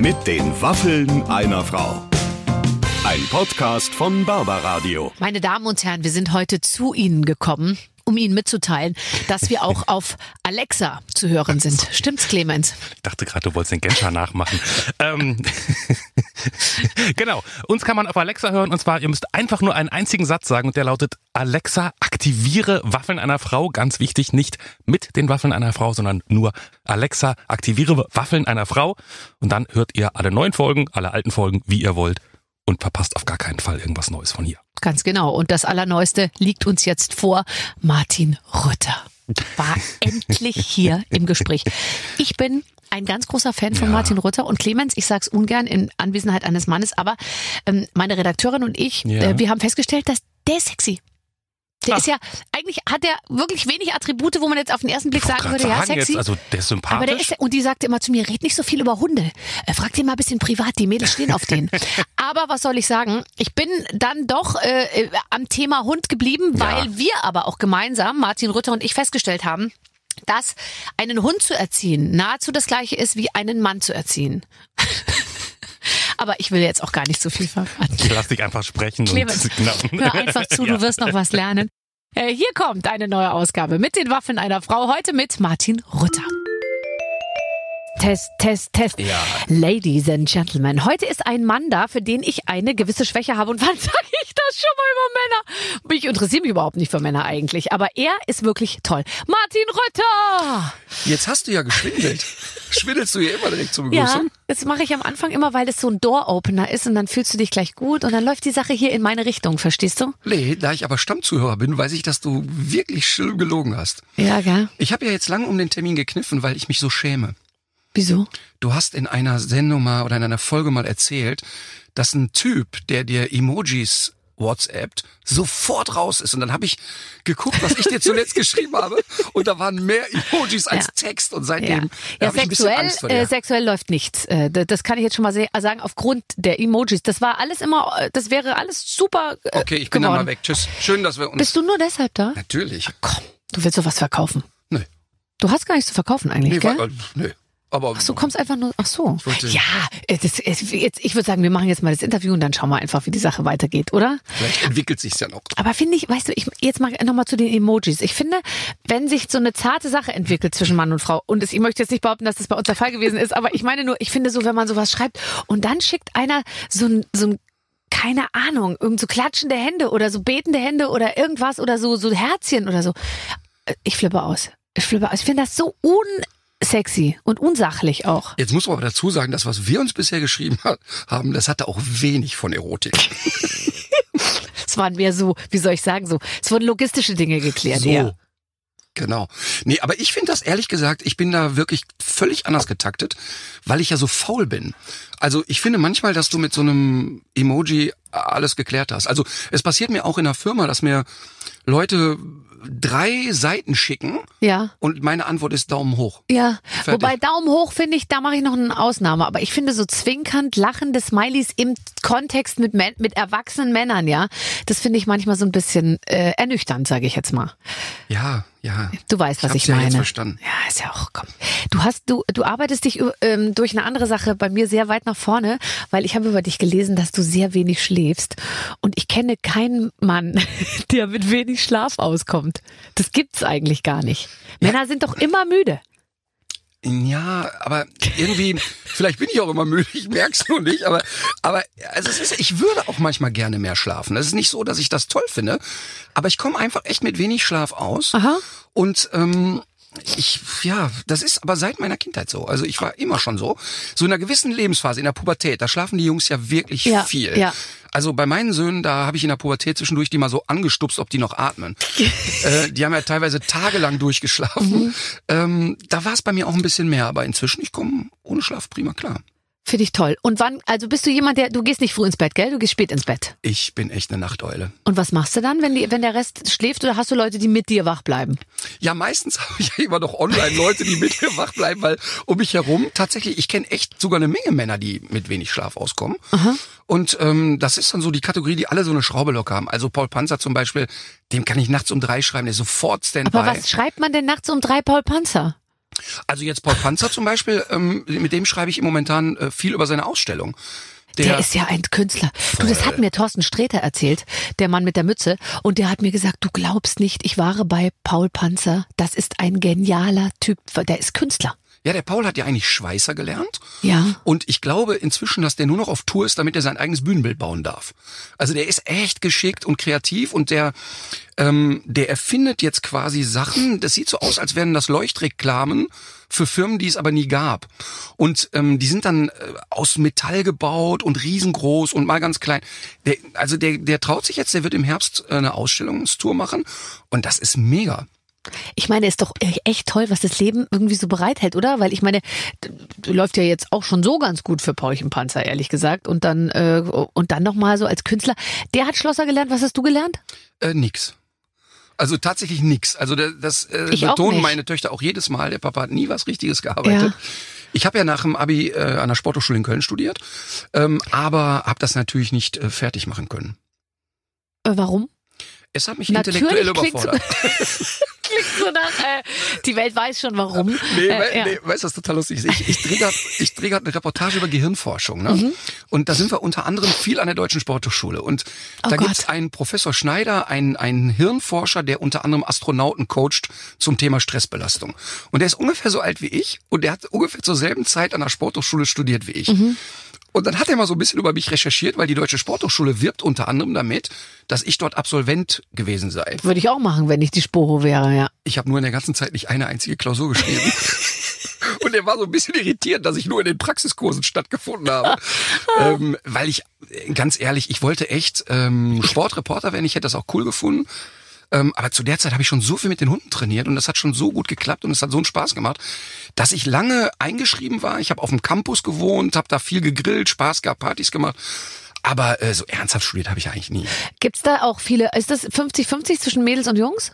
Mit den Waffeln einer Frau. Ein Podcast von Barbaradio. Meine Damen und Herren, wir sind heute zu Ihnen gekommen, um Ihnen mitzuteilen, dass wir auch auf Alexa zu hören sind. Stimmt's, Clemens? Ich dachte gerade, du wolltest den Genscher nachmachen. ähm, genau. Uns kann man auf Alexa hören und zwar, ihr müsst einfach nur einen einzigen Satz sagen und der lautet Alexa, aktiviere Waffeln einer Frau. Ganz wichtig, nicht mit den Waffeln einer Frau, sondern nur Alexa, aktiviere Waffeln einer Frau. Und dann hört ihr alle neuen Folgen, alle alten Folgen, wie ihr wollt und verpasst auf gar keinen Fall irgendwas Neues von hier. Ganz genau. Und das Allerneueste liegt uns jetzt vor. Martin Rütter war endlich hier im Gespräch. Ich bin ein ganz großer Fan von Ja. Martin Rütter und Clemens, ich sag's ungern in Anwesenheit eines Mannes, aber ähm, meine Redakteurin und ich, Ja. äh, wir haben festgestellt, dass der ist sexy. Der Ah. ist ja, eigentlich hat der wirklich wenig Attribute, wo man jetzt auf den ersten Blick sagen würde, ja, sagen sexy. jetzt, also der ist sympathisch. Aber der ist, und die sagte immer zu mir, red nicht so viel über Hunde. Äh, frag den mal ein bisschen privat, die Mädels stehen auf den. aber was soll ich sagen? Ich bin dann doch äh, äh, am Thema Hund geblieben, Ja. weil wir aber auch gemeinsam, Martin Rütter und ich, festgestellt haben, dass einen Hund zu erziehen nahezu das gleiche ist, wie einen Mann zu erziehen. Aber ich will jetzt auch gar nicht so viel verraten. Ich lass dich einfach sprechen. Clemens, und. Hör einfach zu, Ja. du wirst noch was lernen. Äh, hier kommt eine neue Ausgabe mit den Waffen einer Frau. Heute mit Martin Rütter. Test, Test, Test. Ja. Ladies and Gentlemen, heute ist ein Mann da, für den ich eine gewisse Schwäche habe. Und wann sage ich das schon mal über Männer? Ich interessiere mich überhaupt nicht für Männer eigentlich. Aber er ist wirklich toll. Martin Rütter! Jetzt hast du ja geschwindelt. Schwindelst du hier immer direkt zur Ja, Begrüßung? das mache ich am Anfang immer, weil das so ein Door-Opener ist und dann fühlst du dich gleich gut und dann läuft die Sache hier in meine Richtung, verstehst du? Nee, da ich aber Stammzuhörer bin, weiß ich, dass du wirklich schlimm gelogen hast. Ja, gell? Ich habe ja jetzt lang um den Termin gekniffen, weil ich mich so schäme. Wieso? Du hast in einer Sendung mal oder in einer Folge mal erzählt, dass ein Typ, der dir Emojis WhatsAppt, sofort raus ist. Und dann habe ich geguckt, was ich dir zuletzt geschrieben habe. Und da waren mehr Emojis als Ja. Text. Und Ja, seitdem da ja bisschen sexuell, Angst vor äh, sexuell läuft nichts. Äh, das kann ich jetzt schon mal se- sagen, aufgrund der Emojis. Das war alles immer, äh, das wäre alles super äh, okay, ich bin dann geworden. mal weg. Tschüss. Schön, dass wir uns... Bist du nur deshalb da? Natürlich. Komm, du willst sowas verkaufen. Nö. Du hast gar nichts zu verkaufen eigentlich, Nee, gell? äh, nö. Aber Ach, du kommst einfach nur, ach so. Ja, äh, das, ist- jetzt, ich würde sagen, wir machen jetzt mal das Interview und dann schauen wir einfach, wie die Sache weitergeht, oder? vielleicht entwickelt sich's ja noch. Aber finde ich, weißt du, ich jetzt mal nochmal zu den Emojis. Ich finde, wenn sich so eine zarte Sache entwickelt zwischen Mann und Frau, und ich möchte jetzt nicht behaupten, dass das bei uns der Fall gewesen ist, aber ich meine nur, ich finde so, wenn man sowas schreibt und dann schickt einer so ein, so ein keine Ahnung, irgend so klatschende Hände oder so betende Hände oder irgendwas oder so, so Herzchen oder so. Äh, Ich flippe aus. Ich flippe aus. Ich finde das so unsexy und unsachlich auch. Jetzt muss man aber dazu sagen, das, was wir uns bisher geschrieben ha- haben, das hatte auch wenig von Erotik. Es waren mehr so, wie soll ich sagen, so, es wurden logistische Dinge geklärt. Ja. Genau. Nee, aber ich finde das ehrlich gesagt, ich bin da wirklich völlig anders getaktet, weil ich ja so faul bin. Also ich finde manchmal, dass du mit so einem Emoji alles geklärt hast. Also es passiert mir auch in der Firma, dass mir Leute drei Seiten schicken Ja. und meine Antwort ist Daumen hoch. Ja, Fertig. wobei Daumen hoch finde ich, da mache ich noch eine Ausnahme. Aber ich finde so zwinkernd lachende Smileys im Kontext mit, Män- mit erwachsenen Männern, ja, das finde ich manchmal so ein bisschen äh, ernüchternd, sage ich jetzt mal. Ja, ja. Du weißt, was hab's ich, ja meine. jetzt verstanden. Ja, ist ja auch, komm. Du hast, du, du arbeitest dich ähm, durch eine andere Sache bei mir sehr weit nach vorne, weil ich habe über dich gelesen, dass du sehr wenig schläfst. Und ich kenne keinen Mann, der mit wenig Schlaf auskommt. Das gibt's eigentlich gar nicht. Männer sind doch immer müde. Ja, aber irgendwie, vielleicht bin ich auch immer müde, ich merk's nur nicht, aber, aber also es ist, ich würde auch manchmal gerne mehr schlafen. Es ist nicht so, dass ich das toll finde, aber ich komme einfach echt mit wenig Schlaf aus. Aha. Und ähm, ich, ja, das ist aber seit meiner Kindheit so. Also ich war immer schon so. So in einer gewissen Lebensphase, in der Pubertät, da schlafen die Jungs ja wirklich Ja, viel. ja. Also bei meinen Söhnen, da habe ich in der Pubertät zwischendurch die mal so angestupst, ob die noch atmen. äh, die haben ja teilweise tagelang durchgeschlafen. Mhm. Ähm, da war es bei mir auch ein bisschen mehr, aber inzwischen, ich komme ohne Schlaf prima klar. Finde ich toll. Und wann, also bist du jemand, der, du gehst nicht früh ins Bett, gell? Du gehst spät ins Bett. Ich bin echt eine Nachteule. Und was machst du dann, wenn, die, wenn der Rest schläft oder hast du Leute, die mit dir wach bleiben? Ja, meistens habe ich ja immer noch online Leute, die mit mir wach bleiben, weil um mich herum tatsächlich, ich kenne echt sogar eine Menge Männer, die mit wenig Schlaf auskommen. Und ähm, das ist dann so die Kategorie, die alle so eine Schraube locker haben. Also Paul Panzer zum Beispiel, dem kann ich nachts um drei schreiben, der ist sofort Standby. Aber was schreibt man denn nachts um drei Paul Panzer? Also jetzt Paul Panzer zum Beispiel, ähm, mit dem schreibe ich momentan äh, viel über seine Ausstellung. Der, ist ja ein Künstler. Du, das hat mir Thorsten Sträter erzählt, der Mann mit der Mütze. Und der hat mir gesagt, du glaubst nicht, ich war bei Paul Panzer. Das ist ein genialer Typ. Der ist Künstler. Ja, der Paul hat ja eigentlich Schweißer gelernt. Ja. Und ich glaube inzwischen, dass der nur noch auf Tour ist, damit er sein eigenes Bühnenbild bauen darf. Also der ist echt geschickt und kreativ und der, ähm, der erfindet jetzt quasi Sachen. Das sieht so aus, als wären das Leuchtreklamen für Firmen, die es aber nie gab. Und ähm, die sind dann äh, aus Metall gebaut und riesengroß und mal ganz klein. Der, also der, der traut sich jetzt, der wird im Herbst äh, eine Ausstellungstour machen und das ist mega. Ich meine, ist doch echt toll, was das Leben irgendwie so bereithält, oder? Weil ich meine, läuft ja jetzt auch schon so ganz gut für Paulchen Panzer, ehrlich gesagt. Und dann äh, und dann noch mal so als Künstler. Der hat Schlosser gelernt. Was hast du gelernt? Äh, nix. Also tatsächlich nix. Also das äh, Ich betonen meine Töchter auch jedes Mal. Der Papa hat nie was Richtiges gearbeitet. Ja. Ich habe ja nach dem Abi äh, an der Sporthochschule in Köln studiert, ähm, aber habe das natürlich nicht äh, fertig machen können. Äh, warum? Es hat mich Natürlich intellektuell überfordert. Klingt so nach, äh, die Welt weiß schon warum. Nee, Äh, ja. nee, weißt du, was total lustig ist? Ich, ich drehe gerade dreh eine Reportage über Gehirnforschung. Ne? Mhm. Und da sind wir unter anderem viel an der Deutschen Sporthochschule. Und Oh da Gott. gibt's einen Professor Schneider, einen, einen Hirnforscher, der unter anderem Astronauten coacht zum Thema Stressbelastung. Und der ist ungefähr so alt wie ich und der hat ungefähr zur selben Zeit an der Sporthochschule studiert wie ich. Mhm. Und dann hat er mal so ein bisschen über mich recherchiert, weil die Deutsche Sporthochschule wirbt unter anderem damit, dass ich dort Absolvent gewesen sei. Würde ich auch machen, wenn ich die Sporo wäre, ja. Ich habe nur in der ganzen Zeit nicht eine einzige Klausur geschrieben. Und er war so ein bisschen irritiert, dass ich nur in den Praxiskursen stattgefunden habe. ähm, weil ich, äh, ganz ehrlich, ich wollte echt ähm, Sportreporter werden. Ich hätte das auch cool gefunden. Ähm, aber zu der Zeit habe ich schon so viel mit den Hunden trainiert und das hat schon so gut geklappt und es hat so einen Spaß gemacht, dass ich lange eingeschrieben war. Ich habe auf dem Campus gewohnt, habe da viel gegrillt, Spaß gehabt, Partys gemacht. Aber äh, so ernsthaft studiert habe ich eigentlich nie. Gibt's da auch viele, ist das 50-50 zwischen Mädels und Jungs?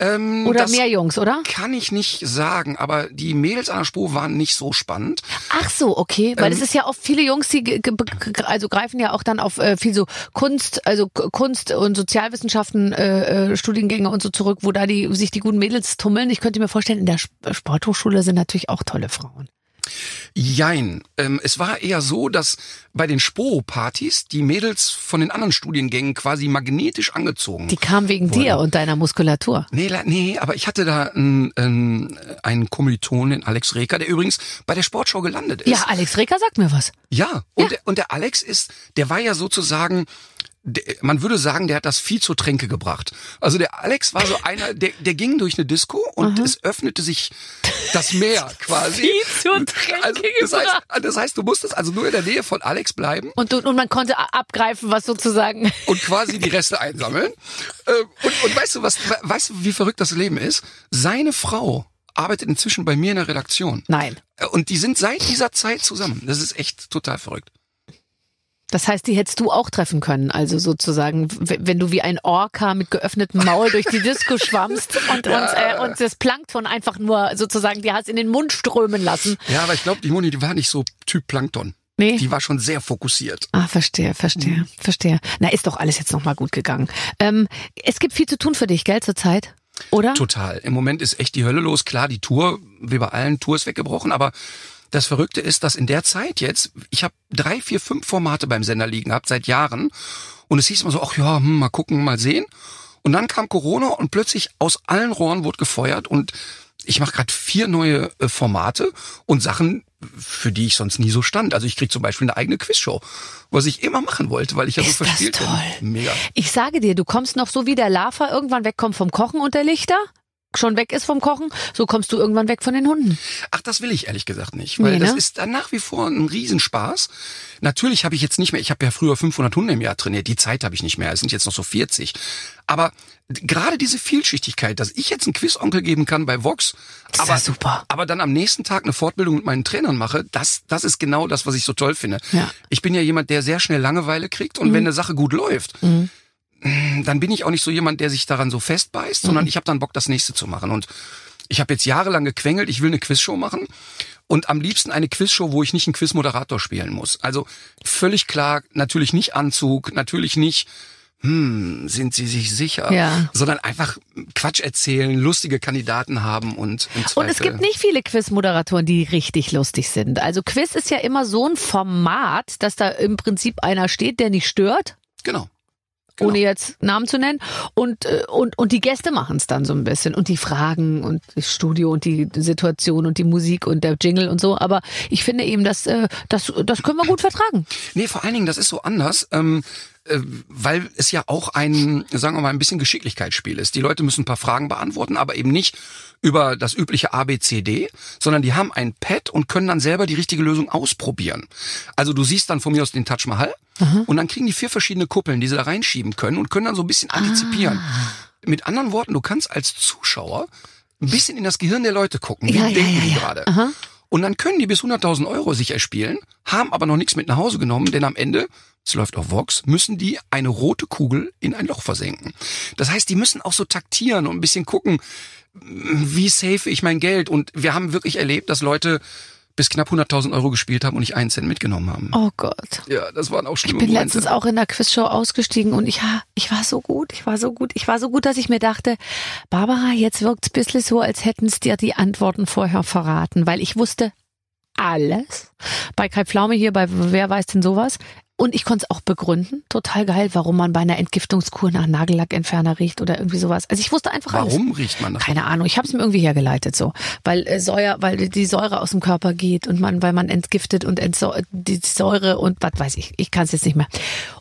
Ähm, Oder mehr Jungs, oder? Kann ich nicht sagen, aber die Mädels an der Spur waren nicht so spannend. Ach so, okay, weil Ähm, es ist ja oft viele Jungs, die also greifen ja auch dann auf äh, viel so Kunst, also Kunst und Sozialwissenschaften äh, äh, Studiengänge und so zurück, wo da die sich die guten Mädels tummeln. Ich könnte mir vorstellen, in der Sp- Sporthochschule sind natürlich auch tolle Frauen. Jein. Ähm, es war eher so, dass bei den Spo-Partys die Mädels von den anderen Studiengängen quasi magnetisch angezogen Die kamen wegen dir und deiner Muskulatur. Nee, nee, aber ich hatte da einen, einen, einen den Alex Reker, der übrigens bei der Sportschau gelandet ist. Ja, Alex Reker sagt mir was. Ja, und, Ja. Der, und der Alex ist, der war ja sozusagen, man würde sagen, der hat das Vieh zur Tränke gebracht. Also der Alex war so einer, der, der ging durch eine Disco und es öffnete sich das Meer quasi. Vieh zur Tränke also, das, heißt, gebracht. das heißt, du musstest also nur in der Nähe von Alex bleiben Und, und, und man konnte abgreifen, was sozusagen. und quasi die Reste einsammeln. Äh, Und, und weißt du was, weißt du, wie verrückt das Leben ist? Seine Frau arbeitet inzwischen bei mir in der Redaktion. Nein. Äh, Und die sind seit dieser Zeit zusammen. Das ist echt total verrückt. Das heißt, die hättest du auch treffen können. Also sozusagen, wenn du wie ein Orca mit geöffnetem Maul durch die Disco schwammst und, und, äh, und das Plankton einfach nur sozusagen, die hast in den Mund strömen lassen. Ja, aber ich glaube, die Moni, die war nicht so Typ Plankton. Nee. Die war schon sehr fokussiert. Ah, verstehe, verstehe, verstehe. Na, ist doch alles jetzt nochmal gut gegangen. Ähm, es gibt viel zu tun für dich, gell, zurzeit? Oder? Total. Im Moment ist echt die Hölle los. Klar, die Tour, wie bei allen, Tour ist weggebrochen, aber das Verrückte ist, dass in der Zeit jetzt, ich habe drei, vier, fünf Formate beim Sender liegen gehabt, seit Jahren. Und es hieß immer so, ach ja, hm, mal gucken, mal sehen. Und dann kam Corona und plötzlich aus allen Rohren wurde gefeuert und ich mache gerade vier neue äh, Formate und Sachen, für die ich sonst nie so stand. Also ich krieg zum Beispiel eine eigene Quizshow, was ich immer machen wollte, weil ich ja so das verspielt toll. bin. Mega. Ich sage dir, du kommst noch so wie der Lava irgendwann wegkommt vom Kochen und der Lichter. Schon weg ist vom Kochen, so kommst du irgendwann weg von den Hunden. Ach, das will ich ehrlich gesagt nicht, weil Nee, das ne? ist dann nach wie vor ein Riesenspaß. Natürlich habe ich jetzt nicht mehr, ich habe ja früher 500 Hunde im Jahr trainiert, die Zeit habe ich nicht mehr, es sind jetzt noch so 40. Aber gerade diese Vielschichtigkeit, dass ich jetzt einen Quizonkel geben kann bei Vox, Das ist aber, ja super. aber dann am nächsten Tag eine Fortbildung mit meinen Trainern mache, das, das ist genau das, was ich so toll finde. Ja. Mhm. Ich bin ja jemand, der sehr schnell Langeweile kriegt und wenn eine Sache gut läuft, dann bin ich auch nicht so jemand, der sich daran so festbeißt, sondern Mhm. ich habe dann Bock, das nächste zu machen. Und ich habe jetzt jahrelang gequengelt, ich will eine Quizshow machen und am liebsten eine Quizshow, wo ich nicht einen Quizmoderator spielen muss. Also völlig klar, natürlich nicht Anzug, natürlich nicht hm, sind sie sich sicher? Ja. Sondern einfach Quatsch erzählen, lustige Kandidaten haben und Und es gibt nicht viele Quiz-Moderatoren, die richtig lustig sind. Also Quiz ist ja immer so ein Format, dass da im Prinzip einer steht, der nicht stört. Genau. Genau. ohne jetzt Namen zu nennen. Und, äh, und, und die Gäste machen es dann so ein bisschen. Und die Fragen und das Studio und die Situation und die Musik und der Jingle und so. Aber ich finde eben, dass, äh, das, das können wir gut vertragen. Nee, vor allen Dingen, das ist so anders. Ähm, äh, weil es ja auch ein, sagen wir mal, ein bisschen Geschicklichkeitsspiel ist. Die Leute müssen ein paar Fragen beantworten, aber eben nicht über das übliche ABCD, sondern die haben ein Pad und können dann selber die richtige Lösung ausprobieren. Also du siehst dann von mir aus den Taj Mahal und dann kriegen die vier verschiedene Kuppeln, die sie da reinschieben können und können dann so ein bisschen antizipieren. Mit anderen Worten, du kannst als Zuschauer ein bisschen in das Gehirn der Leute gucken. Wie Ja, denken ja, die ja. gerade? Aha. Und dann können die bis 100.000 Euro sich erspielen, haben aber noch nichts mit nach Hause genommen, denn am Ende, es läuft auf Vox, müssen die eine rote Kugel in ein Loch versenken. Das heißt, die müssen auch so taktieren und ein bisschen gucken, wie safe ich mein Geld. Und wir haben wirklich erlebt, dass Leute bis knapp 100.000 Euro gespielt haben und nicht einen Cent mitgenommen haben. Oh Gott. Ja, das waren auch Ich schlimme bin Momente. letztens auch in der Quizshow ausgestiegen und ich, ich war so gut, ich war so gut, ich war so gut, dass ich mir dachte, Barbara, jetzt wirkt's ein bisschen so, als hätten's dir die Antworten vorher verraten, weil ich wusste alles. Bei Kai Pflaume hier, bei Wer weiß denn sowas? Und ich konnte es auch begründen. Total geil, warum man bei einer Entgiftungskur nach Nagellackentferner riecht oder irgendwie sowas. Also ich wusste einfach alles. Warum riecht man das? Keine Ahnung, ich habe es mir irgendwie hergeleitet so, weil äh, Säure, weil die Säure aus dem Körper geht und man, weil man entgiftet und die Säure und was weiß ich, ich kann es jetzt nicht mehr.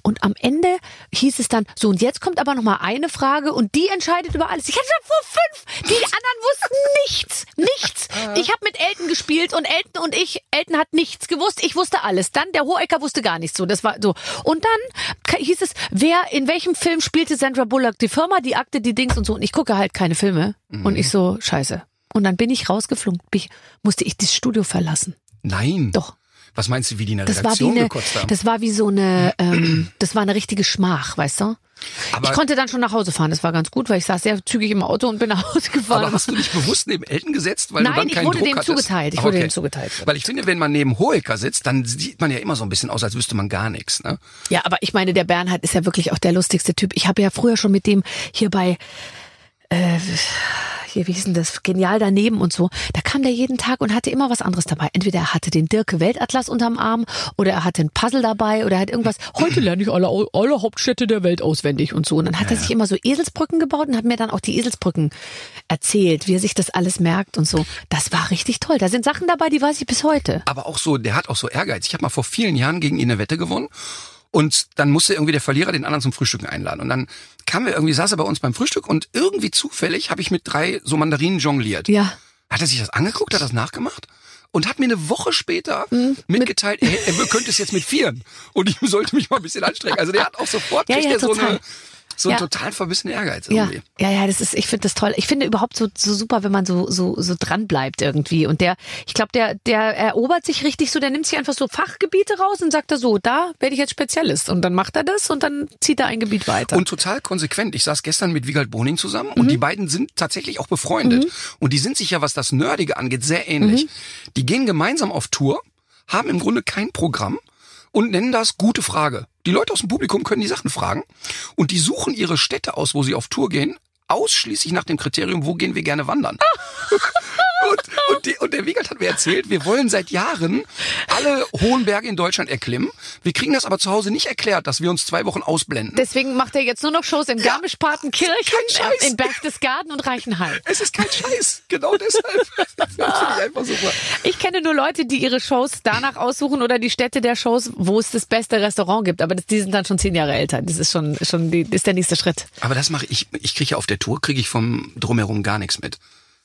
Und am Ende hieß es dann so und jetzt kommt aber noch mal eine Frage und die entscheidet über alles. Ich hatte schon vor fünf, die anderen wussten nichts, nichts. Ich habe mit Elton gespielt und Elton und ich, Elton hat nichts gewusst, ich wusste alles. Dann der Hohecker wusste gar nichts so, das war so. Und dann hieß es, wer in welchem Film spielte Sandra Bullock die Firma, die Akte, die Dings und so und ich gucke halt keine Filme und ich so scheiße. Und dann bin ich rausgeflogen, bin ich, musste ich das Studio verlassen. Nein. Doch. Was meinst du, wie die in der Das war wie Redaktion eine, gekotzt haben? das war wie so eine, ähm, das war eine richtige Schmach, weißt du? Aber- ich konnte dann schon nach Hause fahren. Das war ganz gut, weil ich saß sehr zügig im Auto und bin nach Hause gefahren. Aber hast du dich bewusst neben Elton gesetzt, weil Nein, du dann ich keinen wurde Druck dem zugeteilt. Ich wurde dem zugeteilt. Weil ich finde, wenn man neben Hohecker sitzt, dann sieht man ja immer so ein bisschen aus, als wüsste man gar nichts. Ne? Ja, aber ich meine, der Bernhard ist ja wirklich auch der lustigste Typ. Ich habe ja früher schon mit dem hier bei äh, hier, wie hieß denn das, genial daneben und so. Da kam der jeden Tag und hatte immer was anderes dabei. Entweder er hatte den Dirke Weltatlas unterm Arm oder er hatte ein Puzzle dabei oder er hat irgendwas. Heute lerne ich alle, alle Hauptstädte der Welt auswendig und so. Und dann hat er sich immer so Eselsbrücken gebaut und hat mir dann auch die Eselsbrücken erzählt, wie er sich das alles merkt und so. Das war richtig toll. Da sind Sachen dabei, die weiß ich bis heute. Aber auch so, der hat auch so Ehrgeiz. Ich habe mal vor vielen Jahren gegen ihn eine Wette gewonnen. Und dann musste irgendwie der Verlierer den anderen zum Frühstücken einladen. Und dann kam er irgendwie, saß er bei uns beim Frühstück und irgendwie zufällig habe ich mit drei so Mandarinen jongliert. Ja. Hat er sich das angeguckt, hat das nachgemacht? Und hat mir eine Woche später Mhm. mitgeteilt, er, er könnte es jetzt mit vieren. Und ich sollte mich mal ein bisschen anstrengen. Also der hat auch sofort Ja, ja, so, eine, so einen Ja. total verbissenen Ehrgeiz Ja, irgendwie. ja, ja, das ist, ich finde das toll. Ich finde überhaupt so, so super, wenn man so, so, so dran bleibt irgendwie. Und der, ich glaube, der, der erobert sich richtig so, der nimmt sich einfach so Fachgebiete raus und sagt da so, da werde ich jetzt Spezialist. Und dann macht er das und dann zieht er ein Gebiet weiter. Und total konsequent. Ich saß gestern mit Wiegald Boning zusammen Mhm. und die beiden sind tatsächlich auch befreundet. Und die sind sich ja, was das Nerdige angeht, sehr ähnlich. Mhm. Die gehen gemeinsam auf Tour, haben im Grunde kein Programm und nennen das gute Frage. Die Leute aus dem Publikum können die Sachen fragen und die suchen ihre Städte aus, wo sie auf Tour gehen, ausschließlich nach dem Kriterium, wo gehen wir gerne wandern. Und, und, die, und der Wiegald hat mir erzählt, wir wollen seit Jahren alle hohen Berge in Deutschland erklimmen. Wir kriegen das aber zu Hause nicht erklärt, dass wir uns zwei Wochen ausblenden. Deswegen macht er jetzt nur noch Shows in Garmisch-Partenkirchen, äh, in Berchtesgaden und Reichenhall. Es ist kein Scheiß. Genau deshalb. Ich. Ich kenne nur Leute, die ihre Shows danach aussuchen oder die Städte der Shows, wo es das beste Restaurant gibt. Aber das, die sind dann schon zehn Jahre älter. Das ist schon, schon die, ist der nächste Schritt. Aber das mache ich. Ich kriege ja auf der Tour, kriege ich vom Drumherum gar nichts mit.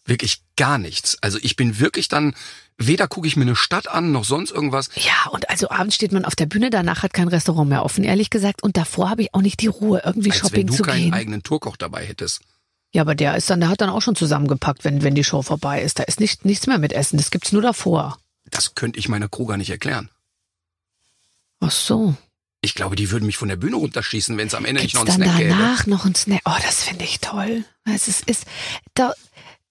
Wirklich gar nichts. Also ich bin wirklich dann, weder gucke ich mir eine Stadt an, noch sonst irgendwas. Ja, und also abends steht man auf der Bühne, danach hat kein Restaurant mehr offen, ehrlich gesagt. Und davor habe ich auch nicht die Ruhe, irgendwie Als wenn Shopping du zu keinen gehen. eigenen Tourkoch dabei hättest. Ja, aber der ist dann, der hat dann auch schon zusammengepackt, wenn, wenn die Show vorbei ist. Da ist nicht, nichts mehr mit Essen. Das gibt's nur davor. Das könnte ich meiner Crew gar nicht erklären. Ach so. Ich glaube, die würden mich von der Bühne runterschießen, wenn es am Ende nicht Gibt's noch einen dann Snack gäbe. danach noch ein Snack? Oh, das finde ich toll. Es ist, ist da,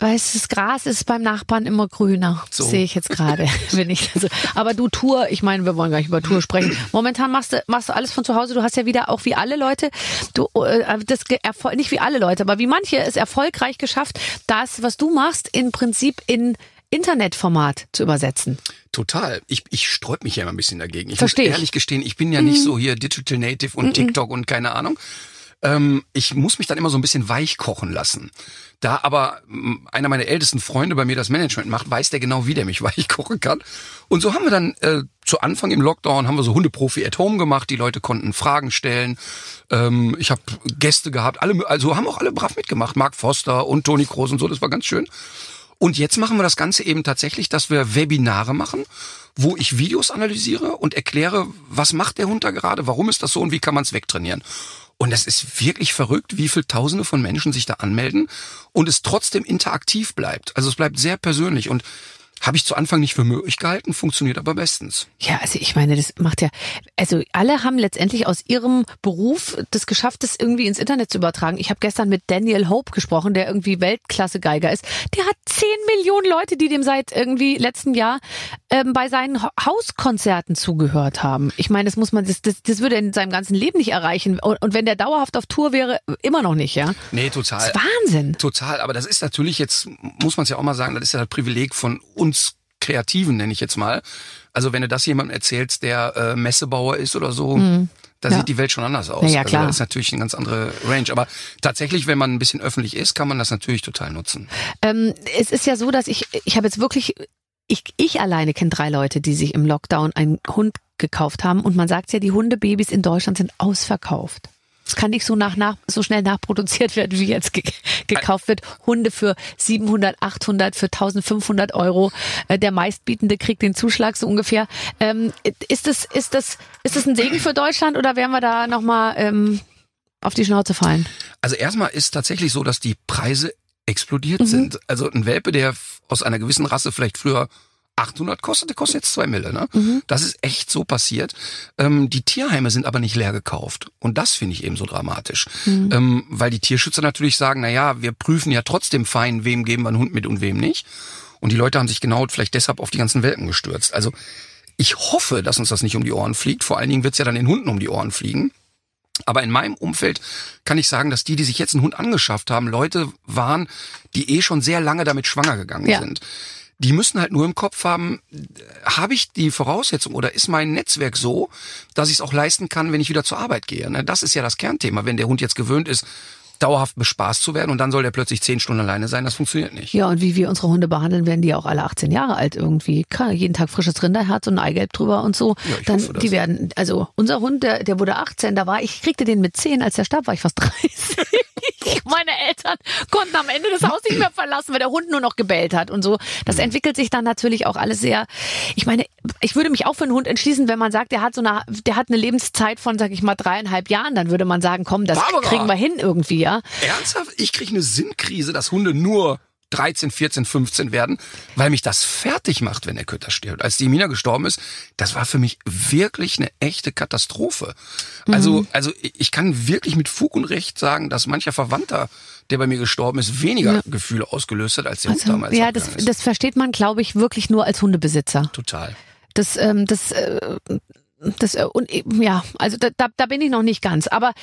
weißes Gras ist beim Nachbarn immer grüner. So. Sehe ich jetzt gerade, wenn ich so. Aber du Tour, ich meine, wir wollen gar nicht über Tour sprechen. Momentan machst du machst du alles von zu Hause. Du hast ja wieder auch wie alle Leute, du äh, das ge- Erfol- nicht wie alle Leute, aber wie manche es erfolgreich geschafft, das was du machst im Prinzip in Internetformat zu übersetzen. Total. Ich, ich sträub mich ja immer ein bisschen dagegen. Ich Versteh muss ich. ehrlich gestehen, ich bin ja nicht so hier Digital Native und TikTok und keine Ahnung. Ähm, ich muss mich dann immer so ein bisschen weich kochen lassen. Da aber einer meiner ältesten Freunde bei mir das Management macht, weiß der genau, wie der mich weich kochen kann. Und so haben wir dann äh, zu Anfang im Lockdown haben wir so Hundeprofi at Home gemacht. Die Leute konnten Fragen stellen. Ähm, ich habe Gäste gehabt. Alle, also haben auch alle brav mitgemacht. Mark Foster und Toni Kroos und so. Das war ganz schön. Und jetzt machen wir das Ganze eben tatsächlich, dass wir Webinare machen, wo ich Videos analysiere und erkläre, was macht der Hund da gerade, warum ist das so und wie kann man es wegtrainieren. Und das ist wirklich verrückt, wie viel Tausende von Menschen sich da anmelden und es trotzdem interaktiv bleibt. Also es bleibt sehr persönlich und habe ich zu Anfang nicht für möglich gehalten, funktioniert aber bestens. Ja, also ich meine, das macht ja, also alle haben letztendlich aus ihrem Beruf das geschafft, das irgendwie ins Internet zu übertragen. Ich habe gestern mit Daniel Hope gesprochen, der irgendwie Weltklasse-Geiger ist. Der hat 10 Millionen Leute, die dem seit irgendwie letzten Jahr ähm, bei seinen Hauskonzerten zugehört haben. Ich meine, das muss man, das, das, das würde er in seinem ganzen Leben nicht erreichen. Und, und wenn der dauerhaft auf Tour wäre, immer noch nicht, ja. Nee, total. Das ist Wahnsinn. Total, aber das ist natürlich jetzt, muss man es ja auch mal sagen, das ist ja das Privileg von uns Kreativen, nenne ich jetzt mal. Also wenn du das jemandem erzählst, der äh, Messebauer ist oder so, da Mhm. Ja. sieht die Welt schon anders aus. Na ja, Also klar. das ist natürlich eine ganz andere Range. Aber tatsächlich, wenn man ein bisschen öffentlich ist, kann man das natürlich total nutzen. Ähm, es ist ja so, dass ich, ich habe jetzt wirklich, ich, ich alleine kenne drei Leute, die sich im Lockdown einen Hund gekauft haben. Und man sagt ja, die Hundebabys in Deutschland sind ausverkauft. Es kann nicht so nach, nach so schnell nachproduziert werden, wie jetzt ge gekauft wird. Hunde für 700, 800, für 1500 Euro. Äh, Der meistbietende kriegt den Zuschlag so ungefähr. Ähm, ist das, ist das, ist das ein Segen für Deutschland oder werden wir da nochmal ähm, auf die Schnauze fallen? Also erstmal ist tatsächlich so, dass die Preise Mhm. explodiert sind. Also ein Welpe, der aus einer gewissen Rasse vielleicht früher 800 kostet, der kostet jetzt zwei Mille. Ne? Mhm. Das ist echt so passiert. Ähm, die Tierheime sind aber nicht leer gekauft. Und das finde ich eben so dramatisch. Mhm. Ähm, weil die Tierschützer natürlich sagen, na ja, wir prüfen ja trotzdem fein, wem geben wir einen Hund mit und wem nicht. Und die Leute haben sich genau vielleicht deshalb auf die ganzen Welpen gestürzt. Also ich hoffe, dass uns das nicht um die Ohren fliegt. Vor allen Dingen wird es ja dann den Hunden um die Ohren fliegen. Aber in meinem Umfeld kann ich sagen, dass die, die sich jetzt einen Hund angeschafft haben, Leute waren, die eh schon sehr lange damit schwanger gegangen Ja. sind. Die müssen halt nur im Kopf haben, habe ich die Voraussetzung oder ist mein Netzwerk so, dass ich es auch leisten kann, wenn ich wieder zur Arbeit gehe. Ne? Das ist ja das Kernthema. Wenn der Hund jetzt gewöhnt ist, dauerhaft bespaßt zu werden und dann soll der plötzlich zehn Stunden alleine sein, das funktioniert nicht. Ja, und wie wir unsere Hunde behandeln, werden die auch alle 18 Jahre alt irgendwie. Jeden Tag frisches Rinderherz und Eigelb drüber und so. Ja, Dann, hoffe die werden, also unser Hund, der, der wurde 18, da war ich, kriegte den mit 10, als der starb, war ich fast 30. Meine Eltern konnten am Ende das Haus nicht mehr verlassen, weil der Hund nur noch gebellt hat und so. Das Mhm. entwickelt sich dann natürlich auch alles sehr. Ich meine, ich würde mich auch für einen Hund entschließen, wenn man sagt, der hat so eine, der hat eine Lebenszeit von, sag ich mal, dreieinhalb Jahren, dann würde man sagen, komm, das Barbara! kriegen wir hin irgendwie, ja. Ernsthaft? Ich kriege eine Sinnkrise, dass Hunde nur 13, 14, 15 werden, weil mich das fertig macht, wenn der Köter stirbt. Als die Mina gestorben ist, das war für mich wirklich eine echte Katastrophe. Also, also ich kann wirklich mit Fug und Recht sagen, dass mancher Verwandter, der bei mir gestorben ist, weniger Ja. Gefühle ausgelöst hat, als der Hund Also, damals ja, das, das versteht man, glaube ich, wirklich nur als Hundebesitzer. Total. Das, ähm, das, äh, das, äh, und äh, ja, also da, da, da bin ich noch nicht ganz. Aber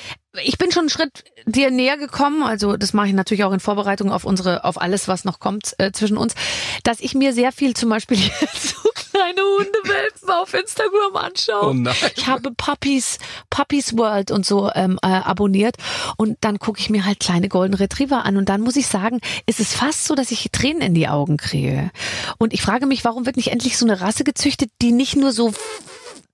ich bin schon einen Schritt dir näher gekommen. Also das mache ich natürlich auch in Vorbereitung auf unsere, auf alles, was noch kommt äh, zwischen uns, dass ich mir sehr viel zum Beispiel so kleine Hundewelpen auf Instagram anschaue. Oh nein. Ich habe Puppies, Puppies World und so ähm, äh, abonniert und dann gucke ich mir halt kleine Golden Retriever an und dann muss ich sagen, ist es fast so, dass ich Tränen in die Augen kriege. Und ich frage mich, warum wird nicht endlich so eine Rasse gezüchtet, die nicht nur so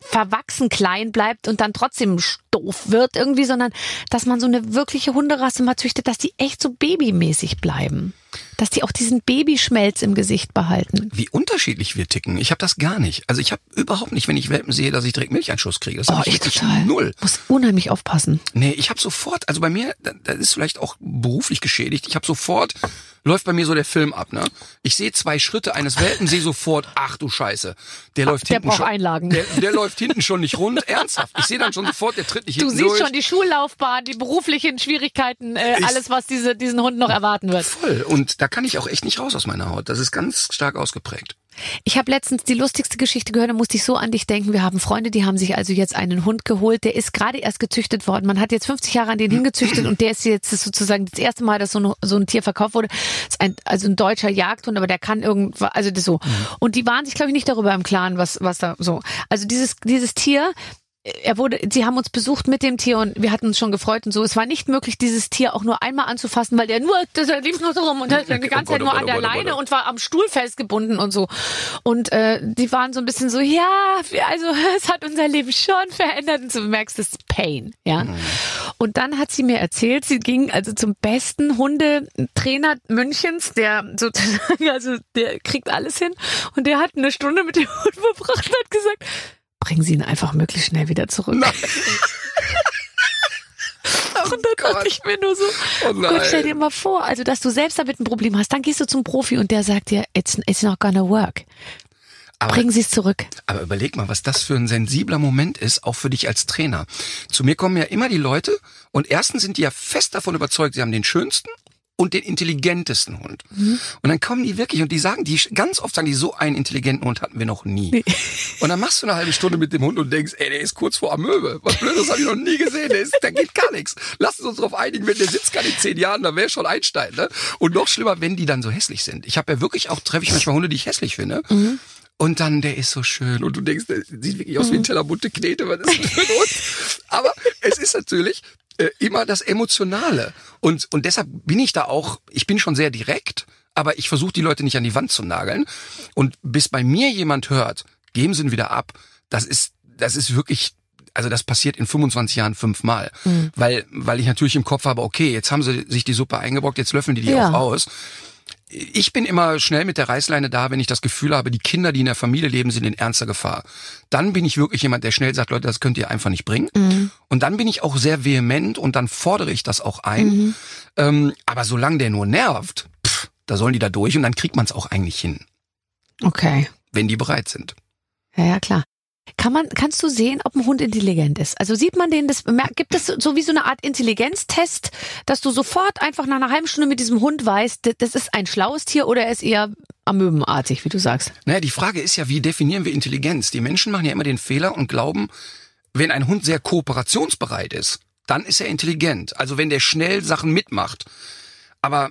verwachsen klein bleibt und dann trotzdem doof wird irgendwie, sondern dass man so eine wirkliche Hunderasse mal züchtet, dass die echt so babymäßig bleiben. Dass die auch diesen Babyschmelz im Gesicht behalten. Wie unterschiedlich wir ticken. Ich habe das gar nicht. Also ich habe überhaupt nicht, wenn ich Welpen sehe, dass ich direkt Milcheinschuss kriege. Das Oh, ich total. null. Muss unheimlich aufpassen. Nee, ich habe sofort, also bei mir, da- das ist vielleicht auch beruflich geschädigt, ich habe sofort, läuft bei mir so der Film ab, ne? Ich sehe zwei Schritte eines Welpen, sehe sofort, ach du Scheiße, der läuft der hinten braucht schon. Einlagen. Der, der läuft hinten schon nicht rund, ernsthaft. Ich sehe dann schon sofort, der tritt nicht Du hinten siehst durch. schon die Schullaufbahn, die beruflichen Schwierigkeiten, äh, Ich- alles, was diese, diesen Hund noch erwarten wird. Voll. Und Und da kann ich auch echt nicht raus aus meiner Haut. Das ist ganz stark ausgeprägt. Ich habe letztens die lustigste Geschichte gehört, da musste ich so an dich denken. Wir haben Freunde, die haben sich also jetzt einen Hund geholt, der ist gerade erst gezüchtet worden. Man hat jetzt 50 Jahre an den hingezüchtet und der ist jetzt sozusagen das erste Mal, dass so ein, so ein Tier verkauft wurde. ist ein, also ein deutscher Jagdhund, aber der kann irgendwas, also das so. Und die waren sich, glaube ich, nicht darüber im Klaren, was, was da so. Also dieses, dieses Tier, er wurde, sie haben uns besucht mit dem Tier und wir hatten uns schon gefreut und so. Es war nicht möglich, dieses Tier auch nur einmal anzufassen, weil der nur, das er lief nur so rum und hat die ganze Zeit nur an der Leine und war am Stuhl festgebunden und so. Und äh, die waren so ein bisschen so, ja, also es hat unser Leben schon verändert und du merkst, es ist Pain, ja. Und dann hat sie mir erzählt, sie ging also zum besten Hundetrainer Münchens, der sozusagen, also der kriegt alles hin und der hat eine Stunde mit dem Hund verbracht und hat gesagt, bringen Sie ihn einfach möglichst schnell wieder zurück. Nein. und dann dachte ich mir nur so, Oh Gott, stell dir mal vor, also dass du selbst damit ein Problem hast, dann gehst du zum Profi und der sagt dir, it's, it's not gonna work. Aber, Bringen Sie es zurück. aber überleg mal, was das für ein sensibler Moment ist, auch für dich als Trainer. Zu mir kommen ja immer die Leute und erstens sind die ja fest davon überzeugt, sie haben den schönsten und den intelligentesten Hund. Und dann kommen die wirklich und die sagen, die ganz oft sagen die, so einen intelligenten Hund hatten wir noch nie. Und dann machst du eine halbe Stunde mit dem Hund und denkst, ey, der ist kurz vor Amöbe. Was Blödes habe ich noch nie gesehen. Der, ist, der geht gar nichts. Lass uns darauf einigen, wenn der sitzt kann in zehn Jahren, dann wäre schon Einstein. Ne? Und noch schlimmer, wenn die dann so hässlich sind. Ich habe ja wirklich auch, treffe ich manchmal Hunde, die ich hässlich finde. Und dann, der ist so schön. Und du denkst, der sieht wirklich aus wie ein Teller bunte Knete. Was ist das für ein Hund? Aber es ist natürlich äh, immer das Emotionale. Und, und deshalb bin ich da auch, ich bin schon sehr direkt, aber ich versuche die Leute nicht an die Wand zu nageln. Und bis bei mir jemand hört, geben sie ihn wieder ab, das ist, das ist wirklich, also das passiert in 25 Jahren fünfmal. Weil, weil ich natürlich im Kopf habe, okay, jetzt haben sie sich die Suppe eingebrockt, jetzt löffeln die die Ja. auch aus. Ich bin immer schnell mit der Reißleine da, wenn ich das Gefühl habe, die Kinder, die in der Familie leben, sind in ernster Gefahr. Dann bin ich wirklich jemand, der schnell sagt, Leute, das könnt ihr einfach nicht bringen. Und dann bin ich auch sehr vehement und dann fordere ich das auch ein. Ähm, aber solange der nur nervt, pff, da sollen die da durch und dann kriegt man es auch eigentlich hin, Okay. wenn die bereit sind. Ja, ja, klar. Kann man, kannst du sehen, ob ein Hund intelligent ist? Also sieht man den, das, gibt es so wie so eine Art Intelligenztest, dass du sofort einfach nach einer halben Stunde mit diesem Hund weißt, das- ist ein schlaues Tier oder er ist eher amöbenartig, wie du sagst? Naja, die Frage ist ja, wie definieren wir Intelligenz? Die Menschen machen ja immer den Fehler und glauben, wenn ein Hund sehr kooperationsbereit ist, dann ist er intelligent. Also wenn der schnell Sachen mitmacht. Aber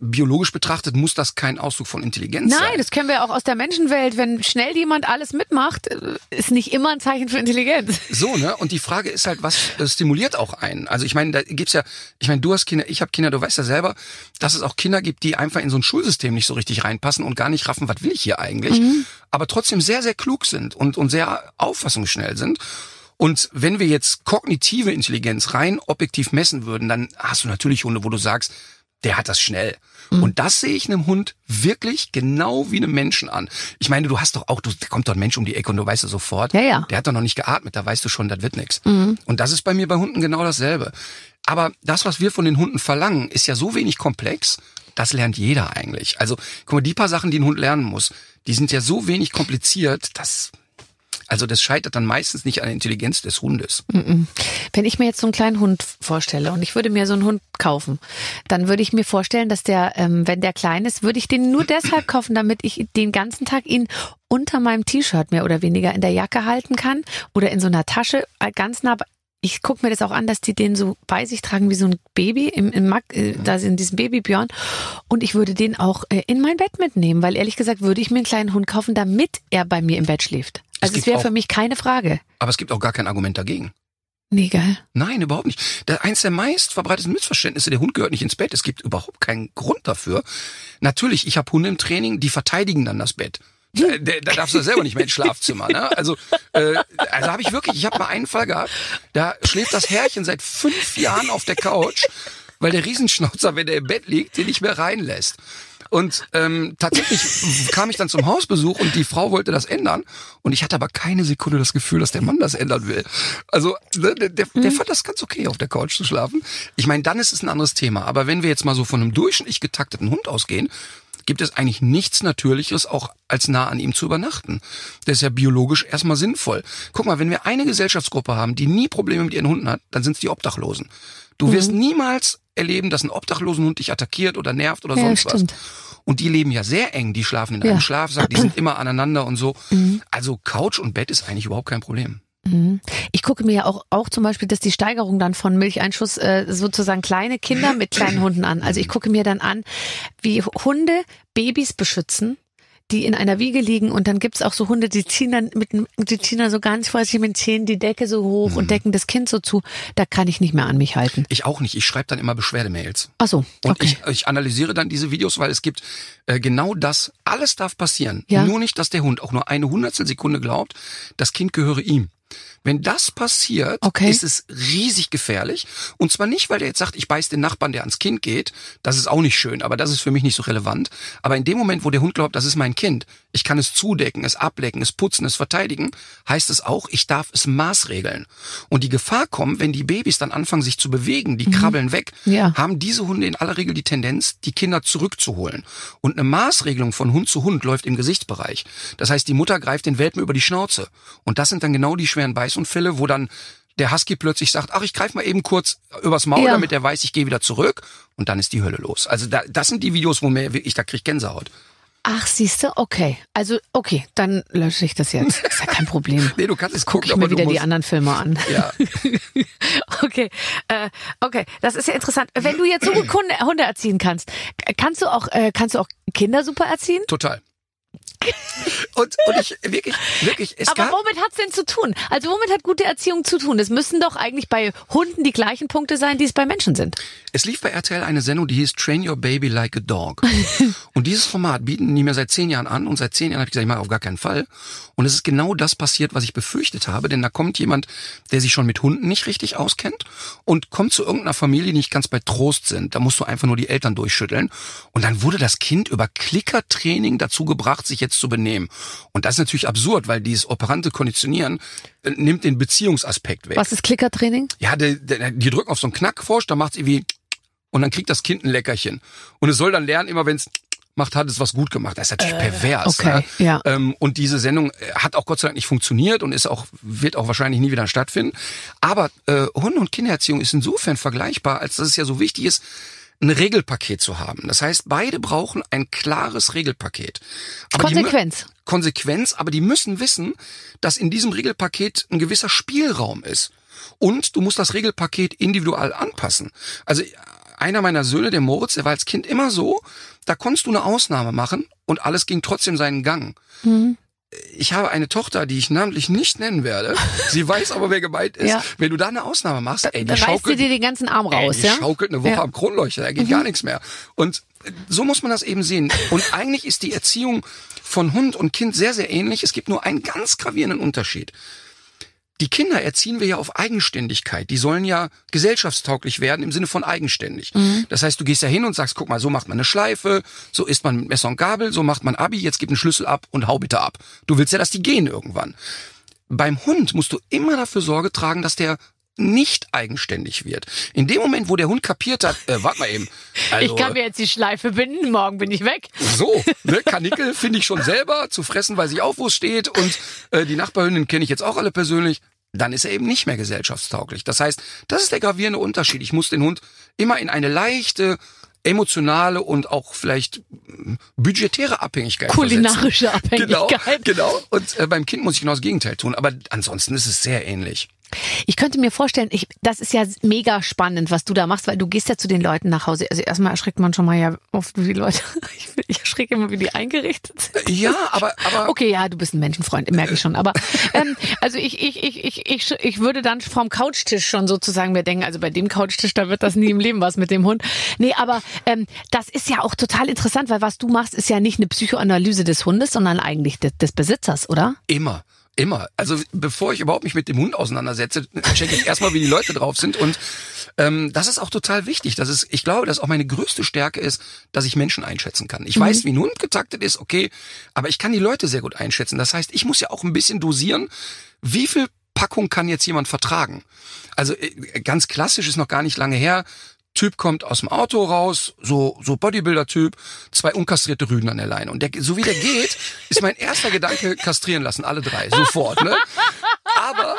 biologisch betrachtet muss das kein Ausdruck von Intelligenz sein. Nein, das kennen wir auch aus der Menschenwelt. Wenn schnell jemand alles mitmacht, äh, ist nicht immer ein Zeichen für Intelligenz. So, ne? Und die Frage ist halt, was äh, stimuliert auch einen? Also ich meine, da gibt's ja, ich meine, du hast Kinder, ich habe Kinder, du weißt ja selber, dass es auch Kinder gibt, die einfach in so ein Schulsystem nicht so richtig reinpassen und gar nicht raffen, was will ich hier eigentlich, aber trotzdem sehr, sehr klug sind und, und sehr auffassungsschnell sind. Und wenn wir jetzt kognitive Intelligenz rein objektiv messen würden, dann hast du natürlich Hunde, wo du sagst, der hat das schnell. Und das sehe ich einem Hund wirklich genau wie einem Menschen an. Ich meine, du hast doch auch, du, da kommt doch ein Mensch um die Ecke und du weißt es sofort. Ja, ja. Der hat doch noch nicht geatmet, da weißt du schon, das wird nix. Und das ist bei mir bei Hunden genau dasselbe. Aber das, was wir von den Hunden verlangen, ist ja so wenig komplex, das lernt jeder eigentlich. Also, guck mal, die paar Sachen, die ein Hund lernen muss, die sind ja so wenig kompliziert, dass, also das scheitert dann meistens nicht an der Intelligenz des Hundes. Wenn ich mir jetzt so einen kleinen Hund vorstelle und ich würde mir so einen Hund kaufen, dann würde ich mir vorstellen, dass der, ähm, wenn der klein ist, würde ich den nur deshalb kaufen, damit ich den ganzen Tag ihn unter meinem T-Shirt mehr oder weniger in der Jacke halten kann oder in so einer Tasche äh, ganz nah. Ich gucke mir das auch an, dass die den so bei sich tragen wie so ein Baby im, im Mac, äh, da sind diesem Babybjörn. Und ich würde den auch äh, in mein Bett mitnehmen, weil ehrlich gesagt würde ich mir einen kleinen Hund kaufen, damit er bei mir im Bett schläft. Also es gibt wäre für mich keine Frage. Aber es gibt auch gar kein Argument dagegen. Nee, geil. Nein, überhaupt nicht. Der, eins der meist verbreiteten Missverständnisse, der Hund gehört nicht ins Bett. Es gibt überhaupt keinen Grund dafür. Natürlich, ich habe Hunde im Training, die verteidigen dann das Bett. Da, da, da darfst du selber nicht mehr ins Schlafzimmer. Ne? Also, äh, also habe ich wirklich, ich habe mal einen Fall gehabt, da schläft das Herrchen seit fünf Jahren auf der Couch, weil der Riesenschnauzer, wenn er im Bett liegt, den nicht mehr reinlässt. Und ähm, tatsächlich kam ich dann zum Hausbesuch und die Frau wollte das ändern. Und ich hatte aber keine Sekunde das Gefühl, dass der Mann das ändern will. Also ne, der, der, der fand das ganz okay, auf der Couch zu schlafen. Ich meine, dann ist es ein anderes Thema. Aber wenn wir jetzt mal so von einem durchschnittlich getakteten Hund ausgehen, gibt es eigentlich nichts Natürlicheres, auch als nah an ihm zu übernachten. Das ist ja biologisch erstmal sinnvoll. Guck mal, wenn wir eine Gesellschaftsgruppe haben, die nie Probleme mit ihren Hunden hat, dann sind es die Obdachlosen. Du wirst Mhm. niemals erleben, dass ein obdachlosen Hund dich attackiert oder nervt oder Ja, sonst stimmt. was. Und die leben ja sehr eng, die schlafen in Ja. Mhm. einem Schlafsack, die sind immer aneinander und so. Also Couch und Bett ist eigentlich überhaupt kein Problem. Ich gucke mir ja auch, auch zum Beispiel, dass die Steigerung dann von Milcheinschuss äh, sozusagen kleine Kinder mit kleinen Hunden an. Also ich gucke mir dann an, wie Hunde Babys beschützen die in einer Wiege liegen und dann gibt's auch so Hunde, die ziehen dann mit dem- die ziehen dann so ganz vorsichtig mit den Zähnen die Decke so hoch Mhm. und decken das Kind so zu. Da kann ich nicht mehr an mich halten. Ich auch nicht. Ich schreibe dann immer Beschwerdemails. Ach so, Und okay. ich, ich analysiere dann diese Videos, weil es gibt äh, genau das, alles darf passieren. Ja. Nur nicht, dass der Hund auch nur eine Hundertstel Sekunde glaubt, das Kind gehöre ihm. Wenn das passiert, Okay. ist es riesig gefährlich. Und zwar nicht, weil der jetzt sagt, ich beiß den Nachbarn, der ans Kind geht. Das ist auch nicht schön, aber das ist für mich nicht so relevant. Aber in dem Moment, wo der Hund glaubt, das ist mein Kind, ich kann es zudecken, es ablecken, es putzen, es verteidigen, heißt es auch, ich darf es maßregeln. Und die Gefahr kommt, wenn die Babys dann anfangen, sich zu bewegen, die krabbeln weg, Ja. haben diese Hunde in aller Regel die Tendenz, die Kinder zurückzuholen. Und eine Maßregelung von Hund zu Hund läuft im Gesichtsbereich. Das heißt, die Mutter greift den Welpen über die Schnauze. Und das sind dann genau die schweren Beißunfälle, wo dann der Husky plötzlich sagt, ach, ich greife mal eben kurz übers Maul, Ja. damit er weiß, ich gehe wieder zurück. Und dann ist die Hölle los. Also da, das sind die Videos, wo mir wirklich, da krieg ich Gänsehaut. Ach, siehste, okay. Also, okay, dann lösche ich das jetzt. Ist ja kein Problem. Nee, du kannst es Gucke gucken, ich aber mir du wieder die anderen Filme an. Ja. Okay, äh, okay, das ist ja interessant. Wenn du jetzt so gut Hunde, Hunde erziehen kannst, kannst du auch, äh, kannst du auch Kinder super erziehen? Total. Und, und ich wirklich, wirklich, es Aber gab, womit hat's denn zu tun? Also womit hat gute Erziehung zu tun? Es müssen doch eigentlich bei Hunden die gleichen Punkte sein, die es bei Menschen sind. Es lief bei RTL eine Sendung, die hieß Train Your Baby Like a Dog. und dieses Format bieten die mir seit zehn Jahren an und seit zehn Jahren habe ich gesagt, ich mache auf gar keinen Fall. Und es ist genau das passiert, was ich befürchtet habe, denn da kommt jemand, der sich schon mit Hunden nicht richtig auskennt und kommt zu irgendeiner Familie, die nicht ganz bei Trost sind. Da musst du einfach nur die Eltern durchschütteln. Und dann wurde das Kind über Klickertraining dazu gebracht, sich jetzt zu benehmen. Und das ist natürlich absurd, weil dieses operante Konditionieren äh, nimmt den Beziehungsaspekt weg. Was ist Klickertraining? Ja, die, die, die drücken auf so einen Knackfrosch, da macht's irgendwie und dann kriegt das Kind ein Leckerchen. Und es soll dann lernen, immer wenn's macht, hat es was gut gemacht. Das ist natürlich pervers. okay, ne? ja. Ähm, und diese Sendung äh, hat auch Gott sei Dank nicht funktioniert und ist auch wird auch wahrscheinlich nie wieder stattfinden. Aber äh, Hunde- und Kindererziehung ist insofern vergleichbar, als dass es ja so wichtig ist, ein Regelpaket zu haben. Das heißt, beide brauchen ein klares Regelpaket. Aber die Konsequenz. Konsequenz, aber die müssen wissen, dass in diesem Regelpaket ein gewisser Spielraum ist. Und du musst das Regelpaket individual anpassen. Also einer meiner Söhne, der Moritz, der war als Kind immer so, da konntest du eine Ausnahme machen und alles ging trotzdem seinen Gang. Ich habe eine Tochter, die ich namentlich nicht nennen werde. Sie weiß aber, wer gemeint ist. Ja. Wenn du da eine Ausnahme machst, ey, die Da reißt du schaukelt, dir den ganzen Arm raus, Ey, die ja? schaukelt eine Woche Ja. Mhm. am Kronleuchter, da geht gar nichts mehr. Und so muss man das eben sehen. Und eigentlich ist die Erziehung von Hund und Kind sehr, sehr ähnlich. Es gibt nur einen ganz gravierenden Unterschied. Die Kinder erziehen wir ja auf Eigenständigkeit. Die sollen ja gesellschaftstauglich werden im Sinne von eigenständig. Mhm. Das heißt, du gehst ja hin und sagst, guck mal, so macht man eine Schleife, so isst man mit Messer und Gabel, so macht man Abi, jetzt gib einen Schlüssel ab und hau bitte ab. Du willst ja, dass die gehen irgendwann. Beim Hund musst du immer dafür Sorge tragen, dass der nicht eigenständig wird. In dem Moment, wo der Hund kapiert hat, äh, warte mal eben. Also, ich kann mir jetzt die Schleife binden, morgen bin ich weg. so, ne, Kanickel finde ich schon selber, zu fressen weiß ich auch, wo es steht und äh, die Nachbarhündin kenne ich jetzt auch alle persönlich. Dann ist er eben nicht mehr gesellschaftstauglich. Das heißt, das ist der gravierende Unterschied. Ich muss den Hund immer in eine leichte, emotionale und auch vielleicht mm, budgetäre Abhängigkeit Kulinarische versetzen. Genau, Abhängigkeit. genau. Und äh, beim Kind muss ich genau das Gegenteil tun. Aber ansonsten ist es sehr ähnlich. Ich könnte mir vorstellen, ich, das ist ja mega spannend, was du da machst, weil du gehst ja zu den Leuten nach Hause. Also erstmal erschreckt man schon mal ja oft, wie die Leute, ich, ich erschrecke immer, wie die eingerichtet sind. Ja, aber, aber Okay, ja, du bist ein Menschenfreund, merke ich schon. Aber ähm, also ich, ich, ich, ich, ich, ich würde dann vom Couchtisch schon sozusagen mir denken, also bei dem Couchtisch, da wird das nie im Leben was mit dem Hund. Nee, aber ähm, das ist ja auch total interessant, weil was du machst, ist ja nicht eine Psychoanalyse des Hundes, sondern eigentlich des, des Besitzers, oder? Immer. Immer. Also bevor ich überhaupt mich mit dem Hund auseinandersetze, checke ich erstmal, wie die Leute drauf sind. Und ähm, das ist auch total wichtig. Das ist, ich glaube, dass auch meine größte Stärke ist, dass ich Menschen einschätzen kann. Ich weiß, wie ein Hund getaktet ist, okay, aber ich kann die Leute sehr gut einschätzen. Das heißt, ich muss ja auch ein bisschen dosieren, wie viel Packung kann jetzt jemand vertragen. Also äh, ganz klassisch ist noch gar nicht lange her. Typ kommt aus dem Auto raus, so, so Bodybuilder-Typ, zwei unkastrierte Rüden an der Leine. Und der, so wie der geht, ist mein erster Gedanke, kastrieren lassen, alle drei, sofort, ne? Aber,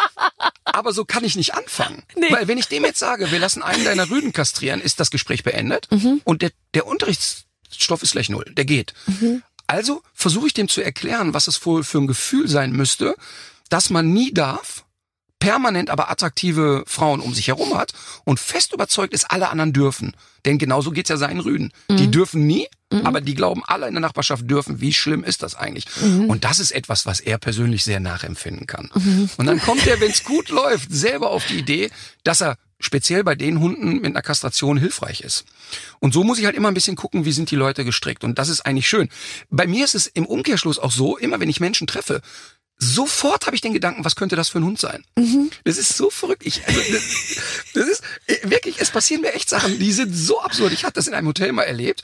aber so kann ich nicht anfangen. Nee. Weil wenn ich dem jetzt sage, wir lassen einen deiner Rüden kastrieren, ist das Gespräch beendet mhm. und der, der Unterrichtsstoff ist gleich null, der geht. Mhm. Also versuche ich dem zu erklären, was es wohl für ein Gefühl sein müsste, dass man nie darf, permanent aber attraktive Frauen um sich herum hat und fest überzeugt ist, alle anderen dürfen. Denn genauso geht's ja seinen Rüden. Mhm. Die dürfen nie, mhm. aber die glauben, alle in der Nachbarschaft dürfen. Wie schlimm ist das eigentlich? Mhm. Und das ist etwas, was er persönlich sehr nachempfinden kann. Mhm. Und dann kommt er, wenn's gut läuft, selber auf die Idee, dass er speziell bei den Hunden mit einer Kastration hilfreich ist. Und so muss ich halt immer ein bisschen gucken, wie sind die Leute gestrickt. Und das ist eigentlich schön. Bei mir ist es im Umkehrschluss auch so, immer wenn ich Menschen treffe, sofort habe ich den Gedanken, was könnte das für ein Hund sein? Mhm. Das ist so verrückt. Ich, also, das, das ist äh, wirklich, es passieren mir echt Sachen, die sind so absurd. Ich hatte das in einem Hotel mal erlebt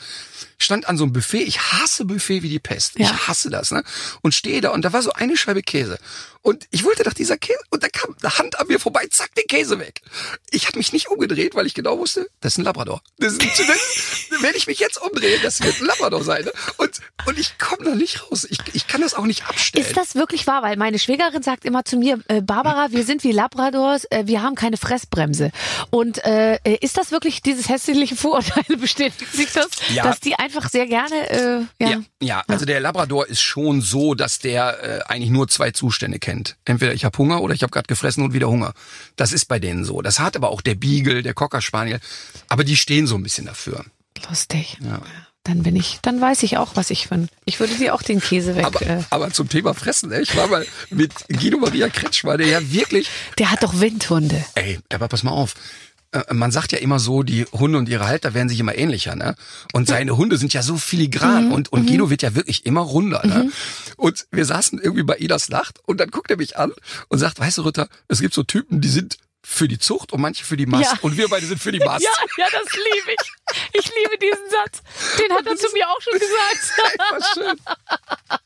stand an so einem Buffet. Ich hasse Buffet wie die Pest. Ja. Ich hasse das, ne? Und stehe da und da war so eine Scheibe Käse. Und ich wollte nach dieser Käse und da kam eine Hand an mir vorbei, zack, den Käse weg. Ich habe mich nicht umgedreht, weil ich genau wusste, das ist ein Labrador. Das ist, das, wenn ich mich jetzt umdrehe, das wird ein Labrador sein. Ne? Und, und ich komme da nicht raus. Ich, ich kann das auch nicht abstellen. Ist das wirklich wahr? Weil meine Schwägerin sagt immer zu mir, äh, Barbara, wir sind wie Labradors, äh, wir haben keine Fressbremse. Und äh, ist das wirklich dieses hässliche Vorurteil? Bestätigt sich das, ja. dass die einfach sehr gerne. Äh, ja. ja. Ja, also der Labrador ist schon so, dass der äh, eigentlich nur zwei Zustände kennt. Entweder ich habe Hunger oder ich habe gerade gefressen und wieder Hunger. Das ist bei denen so. Das hat aber auch der Beagle, der Cocker Spaniel. Aber die stehen so ein bisschen dafür. Lustig. Ja. Dann bin ich, dann weiß ich auch, was ich bin. Ich würde dir auch den Käse weg. Aber, äh. aber zum Thema Fressen, ey, ich war mal mit Guido Maria Kretschmer, der ja wirklich. Der hat doch Windhunde. Ey, aber pass mal auf. Äh, man sagt ja immer so, die Hunde und ihre Halter werden sich immer ähnlicher, ne? Und seine Hunde sind ja so filigran mhm. und, und mhm. Guido wird ja wirklich immer runder, ne? Mhm. Und wir saßen irgendwie bei Idas Nacht und dann guckt er mich an und sagt, weißt du, Ritter, es gibt so Typen, die sind für die Zucht und manche für die Mast. Ja. Und wir beide sind für die Mast. Ja, ja, das liebe ich. Ich liebe diesen Satz. Den hat er zu mir auch schon gesagt. schön.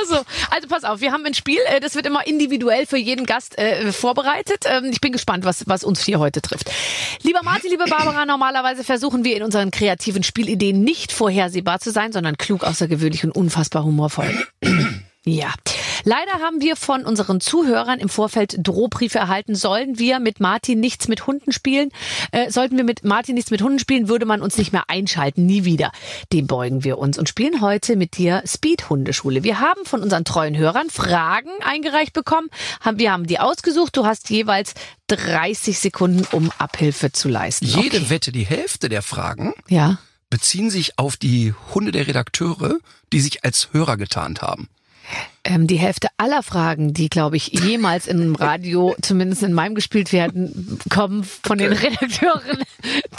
Also, also pass auf, wir haben ein Spiel, äh, das wird immer individuell für jeden Gast äh, vorbereitet. Ähm, ich bin gespannt, was, was uns hier heute trifft. Lieber Martin, liebe Barbara, normalerweise versuchen wir in unseren kreativen Spielideen nicht vorhersehbar zu sein, sondern klug, außergewöhnlich und unfassbar humorvoll. Ja. Leider haben wir von unseren Zuhörern im Vorfeld Drohbriefe erhalten. Sollen wir mit Martin nichts mit Hunden spielen? Äh, sollten wir mit Martin nichts mit Hunden spielen, würde man uns nicht mehr einschalten. Nie wieder. Dem beugen wir uns und spielen heute mit dir Speed Hundeschule. Wir haben von unseren treuen Hörern Fragen eingereicht bekommen. Wir haben die ausgesucht. Du hast jeweils 30 Sekunden, um Abhilfe zu leisten. Jede okay. Wette, die Hälfte der Fragen. Ja beziehen sich auf die Hunde der Redakteure, die sich als Hörer getarnt haben. Yeah. Ähm, die Hälfte aller Fragen, die, glaube ich, jemals im Radio, zumindest in meinem gespielt werden, kommen von den Redakteuren,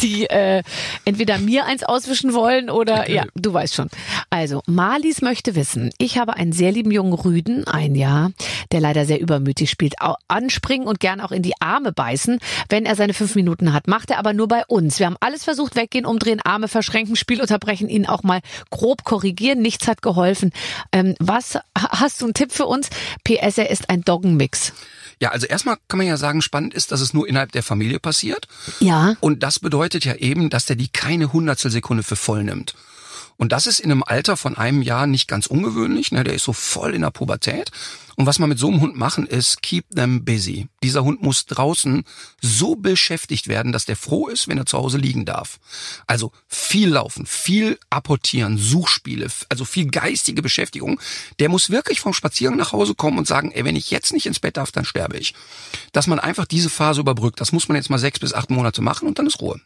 die äh, entweder mir eins auswischen wollen oder ja, du weißt schon. Also, Marlies möchte wissen, ich habe einen sehr lieben jungen Rüden, ein Jahr, der leider sehr übermütig spielt, anspringen und gern auch in die Arme beißen, wenn er seine fünf Minuten hat. Macht er aber nur bei uns. Wir haben alles versucht, weggehen, umdrehen, Arme verschränken, Spiel unterbrechen, ihn auch mal grob korrigieren. Nichts hat geholfen. Ähm, was hast Hast du einen Tipp für uns? PS, er ist ein Doggenmix. Ja, also erstmal kann man ja sagen, spannend ist, dass es nur innerhalb der Familie passiert. Ja. Und das bedeutet ja eben, dass der die keine Hundertstelsekunde für voll nimmt. Und das ist in einem Alter von einem Jahr nicht ganz ungewöhnlich. Ne? Der ist so voll in der Pubertät. Und was man mit so einem Hund machen ist, keep them busy. Dieser Hund muss draußen so beschäftigt werden, dass der froh ist, wenn er zu Hause liegen darf. Also viel laufen, viel apportieren, Suchspiele, also viel geistige Beschäftigung. Der muss wirklich vom Spaziergang nach Hause kommen und sagen, ey, wenn ich jetzt nicht ins Bett darf, dann sterbe ich. Dass man einfach diese Phase überbrückt, das muss man jetzt mal sechs bis acht Monate machen und dann ist Ruhe.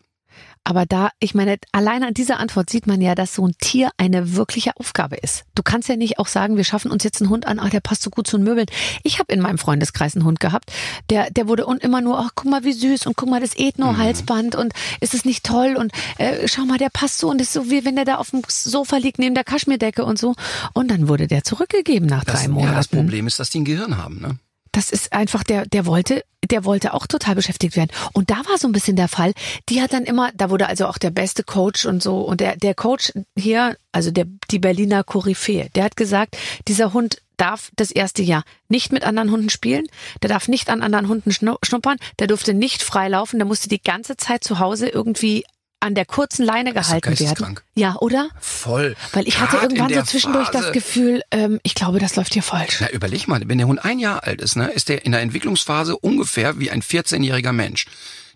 Aber da, ich meine, allein an dieser Antwort sieht man ja, dass so ein Tier eine wirkliche Aufgabe ist. Du kannst ja nicht auch sagen, wir schaffen uns jetzt einen Hund an, ach, der passt so gut zu den Möbeln. Ich habe in meinem Freundeskreis einen Hund gehabt, der, der wurde und immer nur, ach, guck mal, wie süß und guck mal, das Ethno-Halsband und ist es nicht toll und äh, schau mal, der passt so und ist so wie wenn der da auf dem Sofa liegt neben der Kaschmirdecke und so. Und dann wurde der zurückgegeben nach das, drei Monaten. Ja, das Problem ist, dass die ein Gehirn haben, ne? das ist einfach, der, der wollte, der wollte auch total beschäftigt werden. Und da war so ein bisschen der Fall. Die hat dann immer, da wurde also auch der beste Coach und so. Und der, der Coach hier, also der, die Berliner Koryphäe, der hat gesagt, dieser Hund darf das erste Jahr nicht mit anderen Hunden spielen, der darf nicht an anderen Hunden schnuppern, der durfte nicht freilaufen, der musste die ganze Zeit zu Hause irgendwie an der kurzen Leine gehalten werden. geisteskrank. Ja, oder? Voll. Weil ich hatte Grad irgendwann so zwischendurch das Phase. Gefühl, ähm, ich glaube, das läuft hier falsch. Na, überleg mal, wenn der Hund ein Jahr alt ist, ne, ist der in der Entwicklungsphase ungefähr wie ein 14-jähriger Mensch.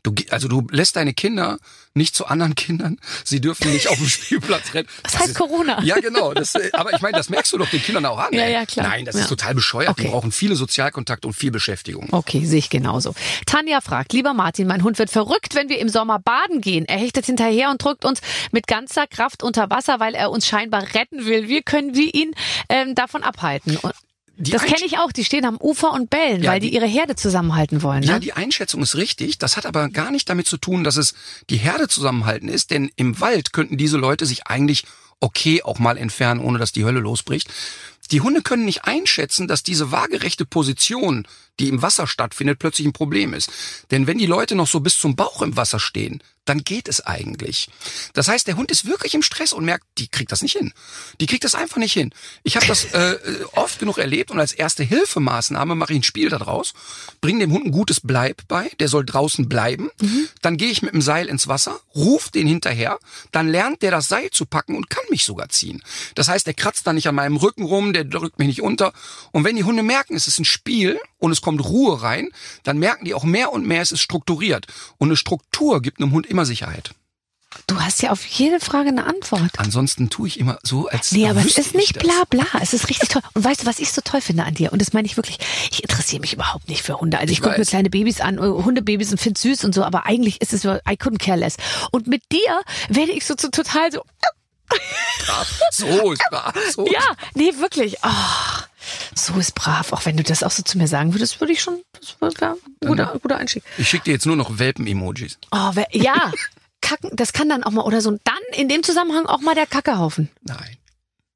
Du, also du lässt deine Kinder nicht zu anderen Kindern, sie dürfen nicht auf dem Spielplatz rennen. Das heißt ist, Corona. Ja, genau. Das, äh, aber ich meine, das merkst du doch den Kindern auch an. Ja, ey. ja, klar. Nein, das Ja. ist total bescheuert. Okay. brauchen viele Sozialkontakte und viel Beschäftigung. Okay, sehe ich genauso. Tanja fragt, lieber Martin, mein Hund wird verrückt, wenn wir im Sommer baden gehen. Er hechtet hinterher und drückt uns mit ganzer Kraft unter Wasser, weil er uns scheinbar retten will. Wie können wir ihn ähm, davon abhalten? Und das kenne ich auch. Die stehen am Ufer und bellen, Ja, weil die, die- ihre Herde zusammenhalten wollen. Ne? Ja, die Einschätzung ist richtig. Das hat aber gar nicht damit zu tun, dass es die Herde zusammenhalten ist, denn im Wald könnten diese Leute sich eigentlich okay auch mal entfernen, ohne dass die Hölle losbricht. Die Hunde können nicht einschätzen, dass diese waagerechte Position, die im Wasser stattfindet, plötzlich ein Problem ist. Denn wenn die Leute noch so bis zum Bauch im Wasser stehen, dann geht es eigentlich. Das heißt, der Hund ist wirklich im Stress und merkt, die kriegt das nicht hin. Die kriegt das einfach nicht hin. Ich habe das äh, äh, oft genug erlebt und als erste Hilfemaßnahme mache ich ein Spiel daraus, bringe dem Hund ein gutes Bleib bei, der soll draußen bleiben. Dann gehe ich mit dem Seil ins Wasser, ruf den hinterher, dann lernt der das Seil zu packen und kann mich sogar ziehen. Das heißt, der kratzt dann nicht an meinem Rücken rum, der drückt mich nicht unter. Und wenn die Hunde merken, es ist ein Spiel und es kommt Ruhe rein, dann merken die auch mehr und mehr, es ist strukturiert. Und eine Struktur gibt einem Hund immer Sicherheit. Du hast ja auf jede Frage eine Antwort. Ansonsten tue ich immer so, als Nee, aber es ist ich nicht bla bla. Es ist richtig toll. Und weißt du, was ich so toll finde an dir? Und das meine ich wirklich. Ich interessiere mich überhaupt nicht für Hunde. Also ich, Ich gucke mir kleine Babys an, äh, Hundebabys und finde süß und so, aber eigentlich ist es so, I couldn't care less. Und mit dir werde ich so, so total so, So. So ja, nee, wirklich. Oh, so ist brav. Auch wenn du das auch so zu mir sagen würdest, würde ich schon, das wäre ein guter, guter Einstieg. Ich schicke dir jetzt nur noch Welpen-Emojis. Oh, wer, ja. Kacken, das kann dann auch mal, oder so, dann in dem Zusammenhang auch mal der Kackehaufen. Nein.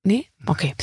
Nee? Okay.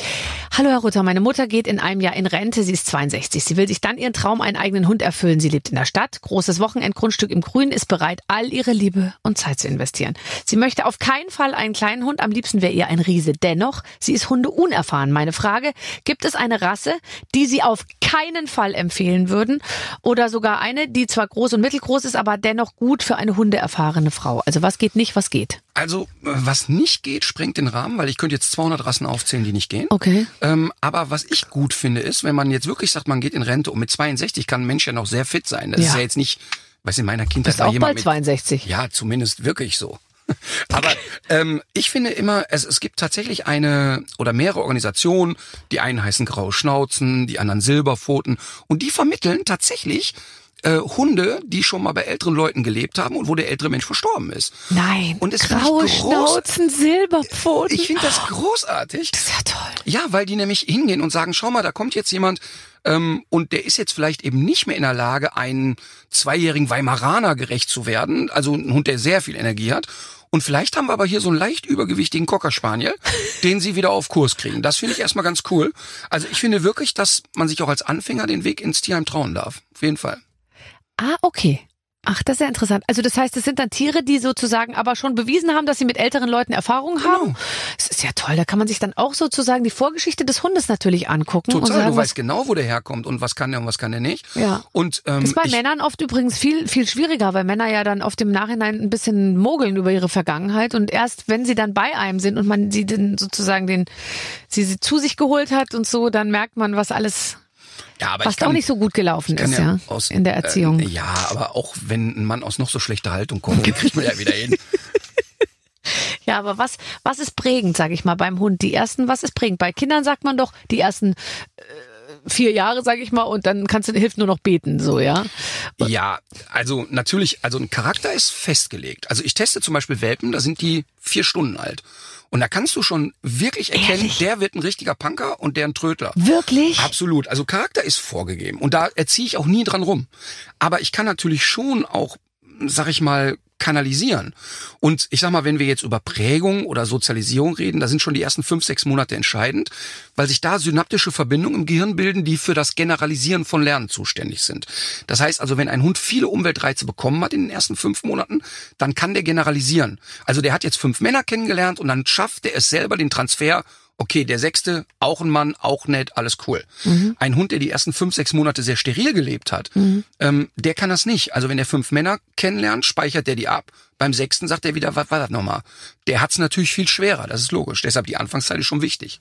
Hallo Herr Rutter, meine Mutter geht in einem Jahr in Rente, sie ist 62. Sie will sich dann ihren Traum, einen eigenen Hund erfüllen. Sie lebt in der Stadt, großes Wochenendgrundstück im Grün, ist bereit, all ihre Liebe und Zeit zu investieren. Sie möchte auf keinen Fall einen kleinen Hund, am liebsten wäre ihr ein Riese. Dennoch, sie ist Hunde unerfahren. Meine Frage, gibt es eine Rasse, die Sie auf keinen Fall empfehlen würden? Oder sogar eine, die zwar groß und mittelgroß ist, aber dennoch gut für eine hundeerfahrene Frau? Also was geht nicht, was geht? Also, äh, was nicht geht, sprengt den Rahmen, weil ich könnte jetzt 200 Rassen aufzählen, die nicht gehen. Okay. Ähm, aber was ich gut finde, ist, wenn man jetzt wirklich sagt, man geht in Rente und mit 62 kann ein Mensch ja noch sehr fit sein. Das Ja. ist ja jetzt nicht, weiß in meiner Kindheit Bist war auch jemand bald mit 62. Ja, zumindest wirklich so. Aber ähm, ich finde immer, es, es gibt tatsächlich eine oder mehrere Organisationen, die einen heißen Graue Schnauzen, die anderen Silberpfoten und die vermitteln tatsächlich äh, Hunde, die schon mal bei älteren Leuten gelebt haben und wo der ältere Mensch verstorben ist. Nein. Und es graue Schnauzen, Silberpfoten. Ich finde das großartig. das ist ja toll. Ja, weil die nämlich hingehen und sagen, schau mal, da kommt jetzt jemand ähm, und der ist jetzt vielleicht eben nicht mehr in der Lage, einen zweijährigen Weimaraner gerecht zu werden, also ein Hund, der sehr viel Energie hat. Und vielleicht haben wir aber hier so einen leicht übergewichtigen Cocker Spaniel, den sie wieder auf Kurs kriegen. Das finde ich erstmal ganz cool. Also ich finde wirklich, dass man sich auch als Anfänger den Weg ins Tierheim trauen darf. Auf jeden Fall. Ah, okay. Ach, das ist ja interessant. Also das heißt, es sind dann Tiere, die sozusagen aber schon bewiesen haben, dass sie mit älteren Leuten Erfahrung haben. Genau. Das ist ja toll. Da kann man sich dann auch sozusagen die Vorgeschichte des Hundes natürlich angucken. und Total, sagen, du weißt genau, wo der herkommt und was kann der und was kann der nicht. Ja. Und ähm, Das ist bei ich, Männern oft übrigens viel, viel schwieriger, weil Männer ja dann oft im Nachhinein ein bisschen mogeln über ihre Vergangenheit und erst wenn sie dann bei einem sind und man sie dann sozusagen den, sie, sie zu sich geholt hat und so, dann merkt man, was alles, ja, aber was kann, auch nicht so gut gelaufen ist, ja, aus, in der Erziehung. Äh, ja, aber auch wenn ein Mann aus noch so schlechter Haltung kommt, kriegt man ja wieder hin. Ja, aber was, was ist prägend, sage ich mal, beim Hund? Die ersten, was ist prägend? Bei Kindern sagt man doch, die ersten äh, vier Jahre, sage ich mal, und dann kannst du hilft nur noch beten, so, ja. Ja, also natürlich, also ein Charakter ist festgelegt. Also ich teste zum Beispiel Welpen, da sind die vier Stunden alt. Und da kannst du schon wirklich erkennen, Ehrlich? der wird ein richtiger Punker und der ein Trödler. Wirklich? Absolut. Also Charakter ist vorgegeben. Und da erziehe ich auch nie dran rum. Aber ich kann natürlich schon auch, sag ich mal, kanalisieren. Und ich sag mal, wenn wir jetzt über Prägung oder Sozialisierung reden, da sind schon die ersten fünf, sechs Monate entscheidend, weil sich da synaptische Verbindungen im Gehirn bilden, die für das Generalisieren von Lernen zuständig sind. Das heißt also, wenn ein Hund viele Umweltreize bekommen hat in den ersten fünf Monaten, dann kann der generalisieren. Also der hat jetzt fünf Männer kennengelernt und dann schafft er es selber, den Transfer Okay, der sechste, auch ein Mann, auch nett, alles cool. Ein Hund, der die ersten fünf, sechs Monate sehr steril gelebt hat, ähm, der kann das nicht. Also wenn er fünf Männer kennenlernt, speichert der die ab. Beim sechsten sagt er wieder, was war das nochmal? Der hat's natürlich viel schwerer, das ist logisch. Deshalb die Anfangszeit ist schon wichtig.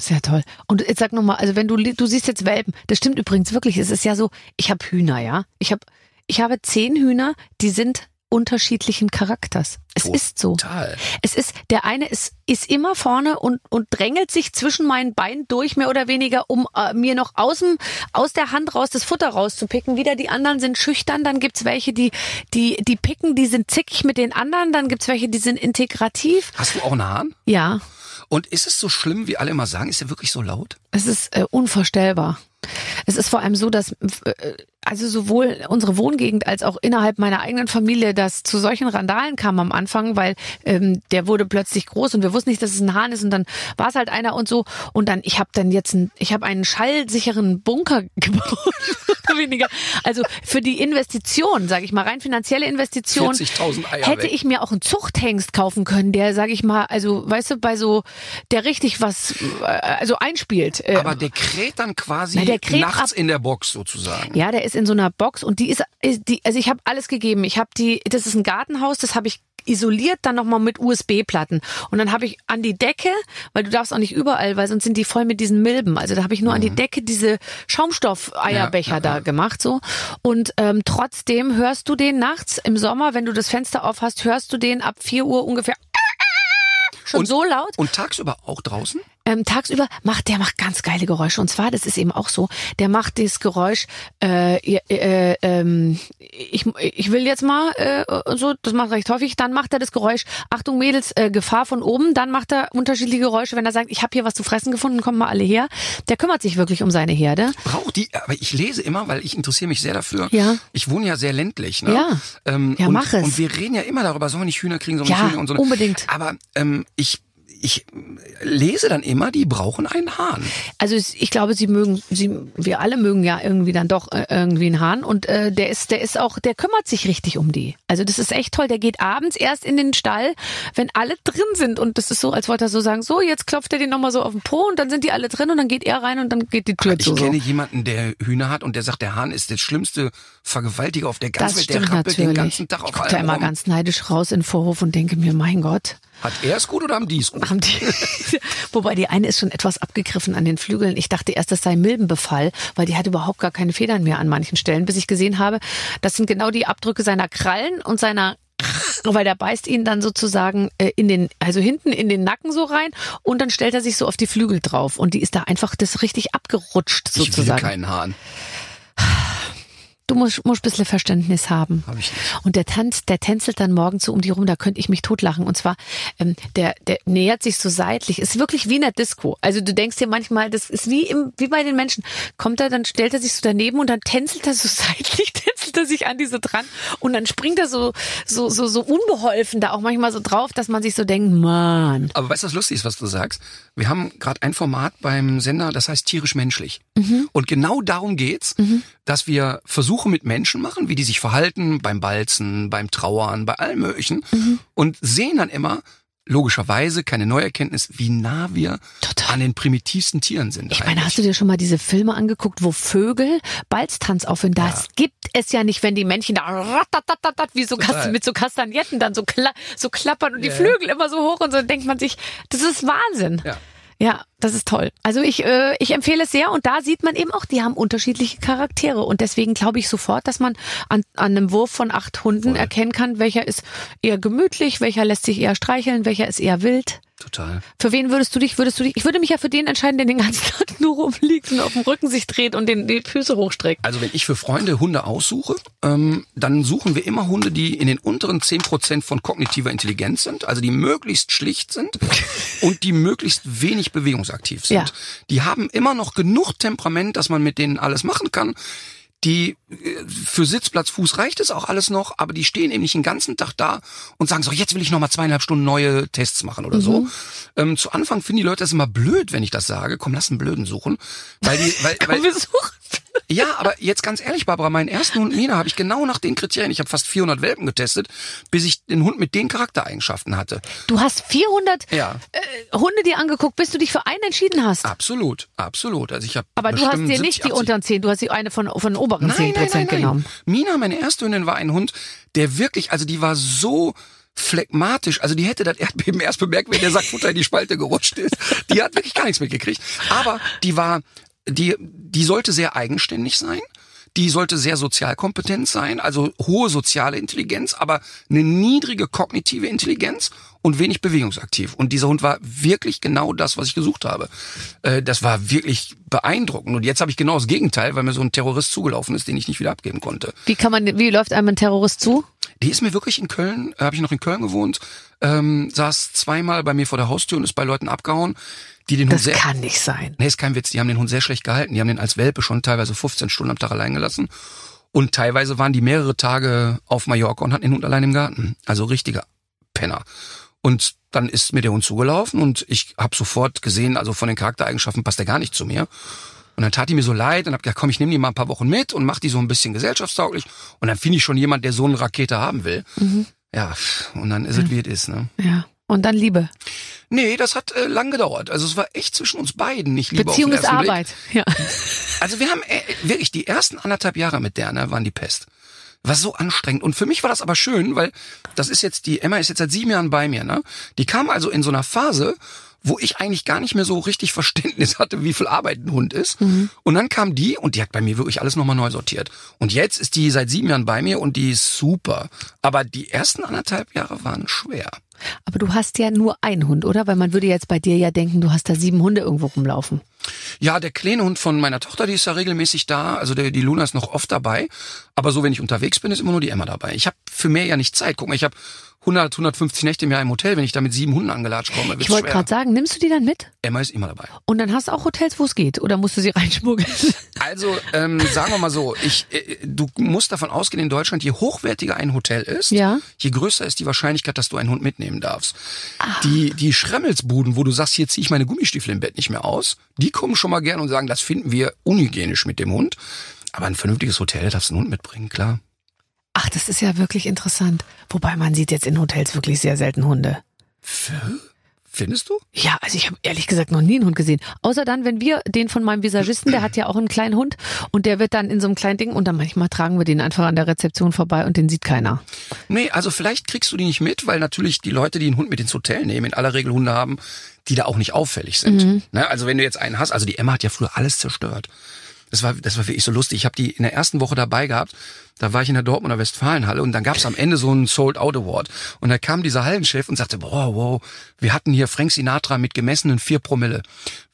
Sehr toll. Und jetzt sag nochmal, also wenn du du siehst jetzt Welpen, das stimmt übrigens wirklich. Es ist ja so, ich habe Hühner, ja. Ich habe ich habe zehn Hühner, die sind unterschiedlichen Charakters. Es ist so. Total. Es ist, der eine ist, ist immer vorne und, und drängelt sich zwischen meinen Beinen durch, mehr oder weniger, um äh, mir noch aus, dem, aus der Hand raus das Futter rauszupicken. Wieder die anderen sind schüchtern, dann gibt's welche, die, die, die picken, die sind zickig mit den anderen, dann gibt's welche, die sind integrativ. Hast du auch einen Hahn? Ja, Und ist es so schlimm, wie alle immer sagen? Ist er wirklich so laut? es ist äh, unvorstellbar. Es ist vor allem so, dass äh, also sowohl unsere Wohngegend als auch innerhalb meiner eigenen Familie das zu solchen Randalen kam am Anfang, weil ähm, der wurde plötzlich groß und wir wussten nicht, dass es ein Hahn ist und dann war es halt einer und so. Und dann ich habe dann jetzt ein, ich habe einen schallsicheren Bunker gebaut, weniger. Also für die Investition, sage ich mal, rein finanzielle Investition 40.000 Eier hätte weg. ich mir auch einen Zuchthengst kaufen können, der sage ich mal, also weißt du, bei so der richtig was äh, also einspielt. Äh, Aber der kräht dann quasi Na, der kräht nachts ab- in der Box sozusagen. Ja, der ist in so einer Box und die ist, ist die, also ich habe alles gegeben. Ich habe die, das ist ein Gartenhaus, das habe ich isoliert, dann nochmal mit USB-Platten. Und dann habe ich an die Decke, weil du darfst auch nicht überall, weil sonst sind die voll mit diesen Milben. Also da habe ich nur an die Decke diese Schaumstoff-Eierbecher Ja, ja, da ja. gemacht so. Und ähm, trotzdem hörst du den nachts im Sommer, wenn du das Fenster auf hast, hörst du den ab 4 Uhr ungefähr schon Und- so laut. Und tagsüber auch draußen? Ähm, tagsüber macht der macht ganz geile Geräusche und zwar das ist eben auch so der macht das Geräusch äh, äh, äh, ähm, ich, ich will jetzt mal äh, so das macht er recht häufig dann macht er das Geräusch Achtung Mädels äh, Gefahr von oben dann macht er unterschiedliche Geräusche wenn er sagt ich habe hier was zu fressen gefunden kommt mal alle her der kümmert sich wirklich um seine Herde Braucht die, aber ich lese immer, weil ich interessiere mich sehr dafür. Ja. Ich wohne ja sehr ländlich, ne? Ja. Ähm, Ja, und, mach es. Und wir reden ja immer darüber, sollen wir nicht Hühner kriegen, sollen wir Ja, nicht Hühner und so. unbedingt. Aber ähm, ich, ich lese dann immer, die brauchen einen Hahn. Also ich glaube, sie mögen, sie, wir alle mögen ja irgendwie dann doch äh, irgendwie einen Hahn und äh, der ist, der ist auch, der kümmert sich richtig um die. Also das ist echt toll. Der geht abends erst in den Stall, wenn alle drin sind und das ist so, als wollte er so sagen, so jetzt klopft er den nochmal so auf den Po und dann sind die alle drin und dann geht er rein und dann geht die Tür Ich zu. kenne So. jemanden, der Hühner hat und der sagt, der Hahn ist der schlimmste Vergewaltiger auf der ganzen Das Welt. Der rappelt natürlich. den ganzen Tag ich auf gucke da immer rum. ganz neidisch raus in den Vorhof und denke mir, mein Gott. Hat er es gut oder haben die es gut? Haben die, wobei die eine ist schon etwas abgegriffen an den Flügeln. Ich dachte erst, das sei Milbenbefall, weil die hat überhaupt gar keine Federn mehr an manchen Stellen, bis ich gesehen habe, das sind genau die Abdrücke seiner Krallen und seiner weil der beißt ihn dann sozusagen äh, in den, also hinten in den Nacken so rein und dann stellt er sich so auf die Flügel drauf und die ist da einfach das richtig abgerutscht Ich will sozusagen. keinen Hahn. Du musst, musst ein bisschen Verständnis haben. Hab ich nicht. Und der tanzt, der tänzelt dann morgens so um die rum, da könnte ich mich totlachen. Und zwar, ähm, der, der nähert sich so seitlich. Ist wirklich wie in der Disco. Also du denkst dir manchmal, das ist wie im, wie bei den Menschen. Kommt er, dann stellt er sich so daneben und dann tänzelt er so seitlich, tänzelt er sich an die so dran und dann springt er so, so, so, so unbeholfen da auch manchmal so drauf, dass man sich so denkt, Mann. Aber weißt du, was lustig ist, was du sagst? Wir haben gerade ein Format beim Sender, das heißt tierisch-menschlich. Mhm. Und genau darum geht's, dass wir Versuche mit Menschen machen, wie die sich verhalten beim Balzen, beim Trauern, bei allem Möglichen. Mhm. Und sehen dann immer, logischerweise, keine Neuerkenntnis, wie nah wir Total. an den primitivsten Tieren sind. Ich meine, hast du dir schon mal diese Filme angeguckt, wo Vögel Balztanz aufhören? Das gibt es ja nicht, wenn die Männchen da wie so Total. Mit so Kastagnetten dann so, kla so klappern und die Flügel immer so hoch und so denkt man sich, das ist Wahnsinn. Ja. Ja, das ist toll. Also ich, äh, ich empfehle es sehr und da sieht man eben auch, die haben unterschiedliche Charaktere und deswegen glaube ich sofort, dass man an, an einem Wurf von acht Hunden erkennen kann, welcher ist eher gemütlich, welcher lässt sich eher streicheln, welcher ist eher wild. Total. Für wen würdest du dich, würdest du dich, ich würde mich ja für den entscheiden, der den ganzen Tag nur rumliegt und auf dem Rücken sich dreht und den, die Füße hochstreckt. Also wenn ich für Freunde Hunde aussuche, ähm, dann suchen wir immer Hunde, die in den unteren 10% von kognitiver Intelligenz sind, also die möglichst schlicht sind und die möglichst wenig bewegungsaktiv sind. Ja. Die haben immer noch genug Temperament, dass man mit denen alles machen kann. Die äh, für Sitzplatz, Fuß reicht es auch alles noch, aber die stehen eben nicht den ganzen Tag da und sagen so, jetzt will ich noch mal zweieinhalb Stunden neue Tests machen oder so. Ähm, zu Anfang finden die Leute das immer blöd, wenn ich das sage. Komm, lass einen Blöden suchen, weil die, weil, weil wir suchen. Ja, aber jetzt ganz ehrlich, Barbara, meinen ersten Hund Mina habe ich genau nach den Kriterien, ich habe fast 400 Welpen getestet, bis ich den Hund mit den Charaktereigenschaften hatte. Du hast 400 Ja. äh, Hunde dir angeguckt, bis du dich für einen entschieden hast. Absolut, absolut. Also ich habe Aber du hast dir nicht die unteren 10, du hast die eine von, von den oberen 10 Prozent genommen. Mina, meine erste Hündin, war ein Hund, der wirklich, also die war so phlegmatisch, also die hätte das Erdbeben erst bemerkt, wenn der Sackfutter in die Spalte gerutscht ist. Die hat wirklich gar nichts mitgekriegt. Aber die war, die, die sollte sehr eigenständig sein. Die sollte sehr sozial kompetent sein, also hohe soziale Intelligenz, aber eine niedrige kognitive Intelligenz und wenig bewegungsaktiv. Und dieser Hund war wirklich genau das, was ich gesucht habe. Äh, Das war wirklich beeindruckend. Und jetzt habe ich genau das Gegenteil, weil mir so ein Terrorist zugelaufen ist, den ich nicht wieder abgeben konnte. Wie kann man, wie läuft einem ein Terrorist zu? Die ist mir wirklich in Köln, äh, habe ich noch in Köln gewohnt, ähm, saß zweimal bei mir vor der Haustür und ist bei Leuten abgehauen, die den Hund Das sehr kann nicht sein. Nee, ist kein Witz. Die haben den Hund sehr schlecht gehalten. Die haben den als Welpe schon teilweise 15 Stunden am Tag allein gelassen. Und teilweise waren die mehrere Tage auf Mallorca und hatten den Hund allein im Garten. Also richtiger Penner. Und dann ist mir der Hund zugelaufen und ich habe sofort gesehen, also von den Charaktereigenschaften passt er gar nicht zu mir. Und dann tat die mir so leid und hab gedacht, komm, ich nehme die mal ein paar Wochen mit und mach die so ein bisschen gesellschaftstauglich. Und dann finde ich schon jemand, der so eine Rakete haben will. Ja, und dann ist es, wie es ist. Ne? Ja. Und dann Liebe. Nee, das hat äh, lang gedauert. Also es war echt zwischen uns beiden nicht Liebe Beziehung auf den ist Blick. Arbeit. Ja. Also wir haben äh, wirklich die ersten anderthalb Jahre mit der, ne, waren die Pest. War so anstrengend. Und für mich war das aber schön, weil das ist jetzt, die Emma ist jetzt seit sieben Jahren bei mir, ne? Die kam also in so einer Phase, wo ich eigentlich gar nicht mehr so richtig Verständnis hatte, wie viel Arbeit ein Hund ist. Und dann kam die und die hat bei mir wirklich alles nochmal neu sortiert. Und jetzt ist die seit sieben Jahren bei mir und die ist super. Aber die ersten anderthalb Jahre waren schwer. Aber du hast ja nur einen Hund, oder? Weil man würde jetzt bei dir ja denken, du hast da sieben Hunde irgendwo rumlaufen. Ja, der kleine Hund von meiner Tochter, die ist ja regelmäßig da. Also der, die Luna ist noch oft dabei. Aber so, wenn ich unterwegs bin, ist immer nur die Emma dabei. Ich habe für mehr ja nicht Zeit. Guck mal, ich habe 100, 150 Nächte im Jahr im Hotel. Wenn ich da mit sieben Hunden angelatscht komme, Ich wollte gerade sagen, nimmst du die dann mit? Emma ist immer dabei. Und dann hast du auch Hotels, wo es geht. Oder musst du sie reinschmuggeln? Also ähm, sagen wir mal so, ich, äh, du musst davon ausgehen, in Deutschland, je hochwertiger ein Hotel ist, Ja. je größer ist die Wahrscheinlichkeit, dass du einen Hund mitnehmen darfst. Die, die Schremmelsbuden, wo du sagst, hier ziehe ich meine Gummistiefel im Bett nicht mehr aus, die kommen schon mal gern und sagen, das finden wir unhygienisch mit dem Hund. Aber ein vernünftiges Hotel darfst du einen Hund mitbringen, klar. Ach, das ist ja wirklich interessant. Wobei man sieht jetzt in Hotels wirklich sehr selten Hunde. Findest du? Ja, also ich habe ehrlich gesagt noch nie einen Hund gesehen. Außer dann, wenn wir den von meinem Visagisten, der hat ja auch einen kleinen Hund und der wird dann in so einem kleinen Ding und dann manchmal tragen wir den einfach an der Rezeption vorbei und den sieht keiner. Nee, also vielleicht kriegst du die nicht mit, weil natürlich die Leute, die einen Hund mit ins Hotel nehmen, in aller Regel Hunde haben, die da auch nicht auffällig sind. Ne? Also wenn du jetzt einen hast, also die Emma hat ja früher alles zerstört. Das war, das war wirklich so lustig. Ich habe die in der ersten Woche dabei gehabt. Da war ich in der Dortmunder Westfalenhalle und dann gab es am Ende so einen Sold Out Award. Und da kam dieser Hallenchef und sagte, boah, wow, wir hatten hier Frank Sinatra mit gemessenen vier Promille.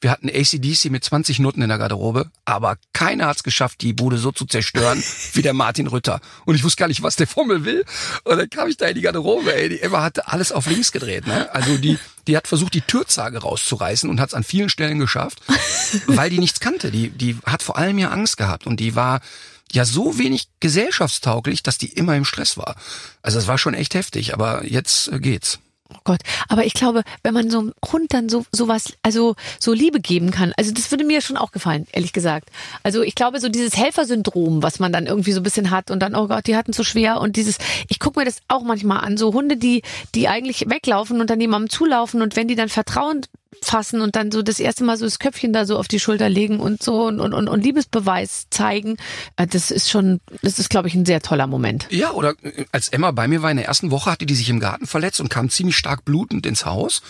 Wir hatten ACDC mit 20 Noten in der Garderobe, aber keiner hat's geschafft, die Bude so zu zerstören wie der Martin Rütter. Und ich wusste gar nicht, was der Fummel will. Und dann kam ich da in die Garderobe, ey, die Emma hatte alles auf links gedreht. Ne? Also die, die hat versucht, die Türzage rauszureißen und hat's an vielen Stellen geschafft, weil die nichts kannte. Die, die hat vor allem ja Angst gehabt und die war ja so wenig gesellschaftstauglich, dass die immer im Stress war. Also es war schon echt heftig, aber jetzt äh, geht's. Oh Gott, aber ich glaube, wenn man so einem Hund dann so sowas, also so Liebe geben kann, also das würde mir schon auch gefallen, ehrlich gesagt. Also ich glaube, so dieses Helfersyndrom, was man dann irgendwie so ein bisschen hat und dann, oh Gott, die hatten so schwer und dieses, ich gucke mir das auch manchmal an, so Hunde, die, die eigentlich weglaufen und dann jemandem zulaufen und wenn die dann Vertrauen fassen und dann so das erste Mal so das Köpfchen da so auf die Schulter legen und so und, und, und, Liebesbeweis zeigen, äh, das ist schon, das ist, glaube ich, ein sehr toller Moment. Ja, oder äh, als Emma bei mir war in der ersten Woche, hatte die sich im Garten verletzt und kam ziemlich stark blutend ins Haus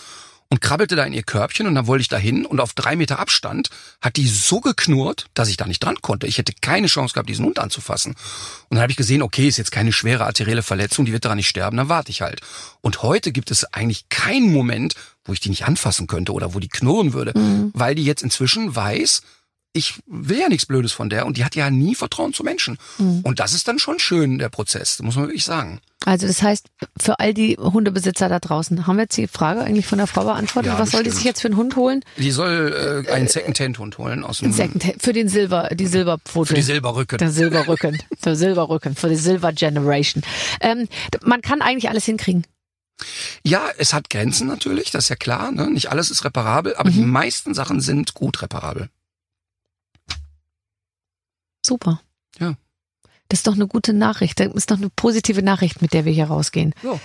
und krabbelte da in ihr Körbchen und dann wollte ich da hin und auf drei Meter Abstand hat die so geknurrt, dass ich da nicht dran konnte. Ich hätte keine Chance gehabt, diesen Hund anzufassen. Und dann habe ich gesehen, okay, ist jetzt keine schwere arterielle Verletzung, die wird daran nicht sterben, dann warte ich halt. Und heute gibt es eigentlich keinen Moment, wo ich die nicht anfassen könnte oder wo die knurren würde, weil die jetzt inzwischen weiß, ich will ja nichts Blödes von der und die hat ja nie Vertrauen zu Menschen. Und das ist dann schon schön, der Prozess, muss man wirklich sagen. Also das heißt, für all die Hundebesitzer da draußen, haben wir jetzt die Frage eigentlich von der Frau beantwortet? Ja, Was soll die sich jetzt für einen Hund holen? Die soll äh, einen Second-Hand-Hund holen aus dem Second für den Silber, die Silberpfote. für die Silberrücken. Der Silberrücken. Der Silberrücken. Für die Silver Generation. Ähm, man kann eigentlich alles hinkriegen. Ja, es hat Grenzen natürlich, das ist ja klar. Ne? Nicht alles ist reparabel, aber die meisten Sachen sind gut reparabel. Super. Ja. Das ist doch eine gute Nachricht. Das ist doch eine positive Nachricht, mit der wir hier rausgehen. Ja.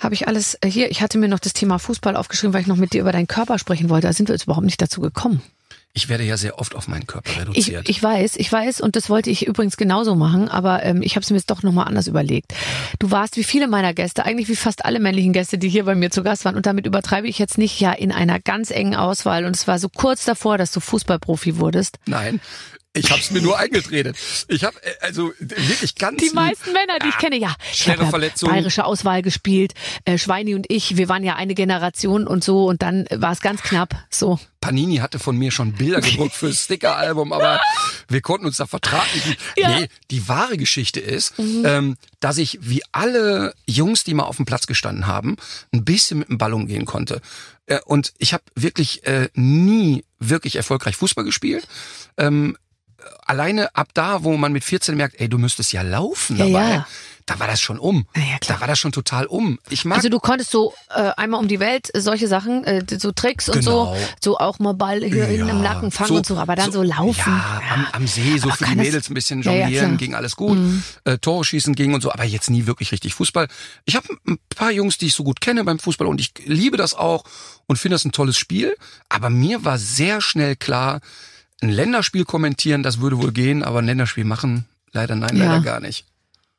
Habe ich alles äh, hier? Ich hatte mir noch das Thema Fußball aufgeschrieben, weil ich noch mit dir über deinen Körper sprechen wollte. Da sind wir jetzt überhaupt nicht dazu gekommen. Ich werde ja sehr oft auf meinen Körper Ich, reduziert. ich weiß, ich weiß, und das wollte ich übrigens genauso machen, aber ähm, ich habe es mir jetzt doch nochmal anders überlegt. Du warst wie viele meiner Gäste, eigentlich wie fast alle männlichen Gäste, die hier bei mir zu Gast waren, und damit übertreibe ich jetzt nicht, ja, in einer ganz engen Auswahl. Und es war so kurz davor, dass du Fußballprofi wurdest. Nein, ich habe es mir nur eingeredet. Ich habe also wirklich ganz Die meisten Männer, die ich kenne, ja. Schwere ja Verletzungen. bayerische Auswahl gespielt. Äh, Schweini und ich, wir waren ja eine Generation und so und dann war es ganz knapp. So. Panini hatte von mir schon Bilder gedruckt fürs Sticker-Album, aber wir konnten uns da vertragen. Ja. Mhm. Nee, die wahre Geschichte ist, ähm, dass ich wie alle Jungs, die mal auf dem Platz gestanden haben, ein bisschen mit dem Ball umgehen konnte. Äh, und ich habe wirklich äh, nie wirklich erfolgreich Fußball gespielt. Ähm, alleine ab da, wo man mit 14 merkt, ey, du müsstest ja laufen Ja, dabei, ja. da war das schon um. Ja, da war das schon total um. Ich mag Also du konntest so äh, einmal um die Welt äh, solche Sachen, äh, so Tricks und Genau. so, so auch mal Ball hier hinten im Nacken fangen und so, aber dann so, laufen. Ja, am, am See, so Aber für die Mädels ein bisschen jonglieren. Mhm. ging alles gut. Äh, Tore schießen ging und so, aber jetzt nie wirklich richtig Fußball. Ich habe ein paar Jungs, die ich so gut kenne beim Fußball und ich liebe das auch und finde das ein tolles Spiel. Aber mir war sehr schnell klar, ein Länderspiel kommentieren, das würde wohl gehen, aber ein Länderspiel machen, leider nein, Ja. leider gar nicht.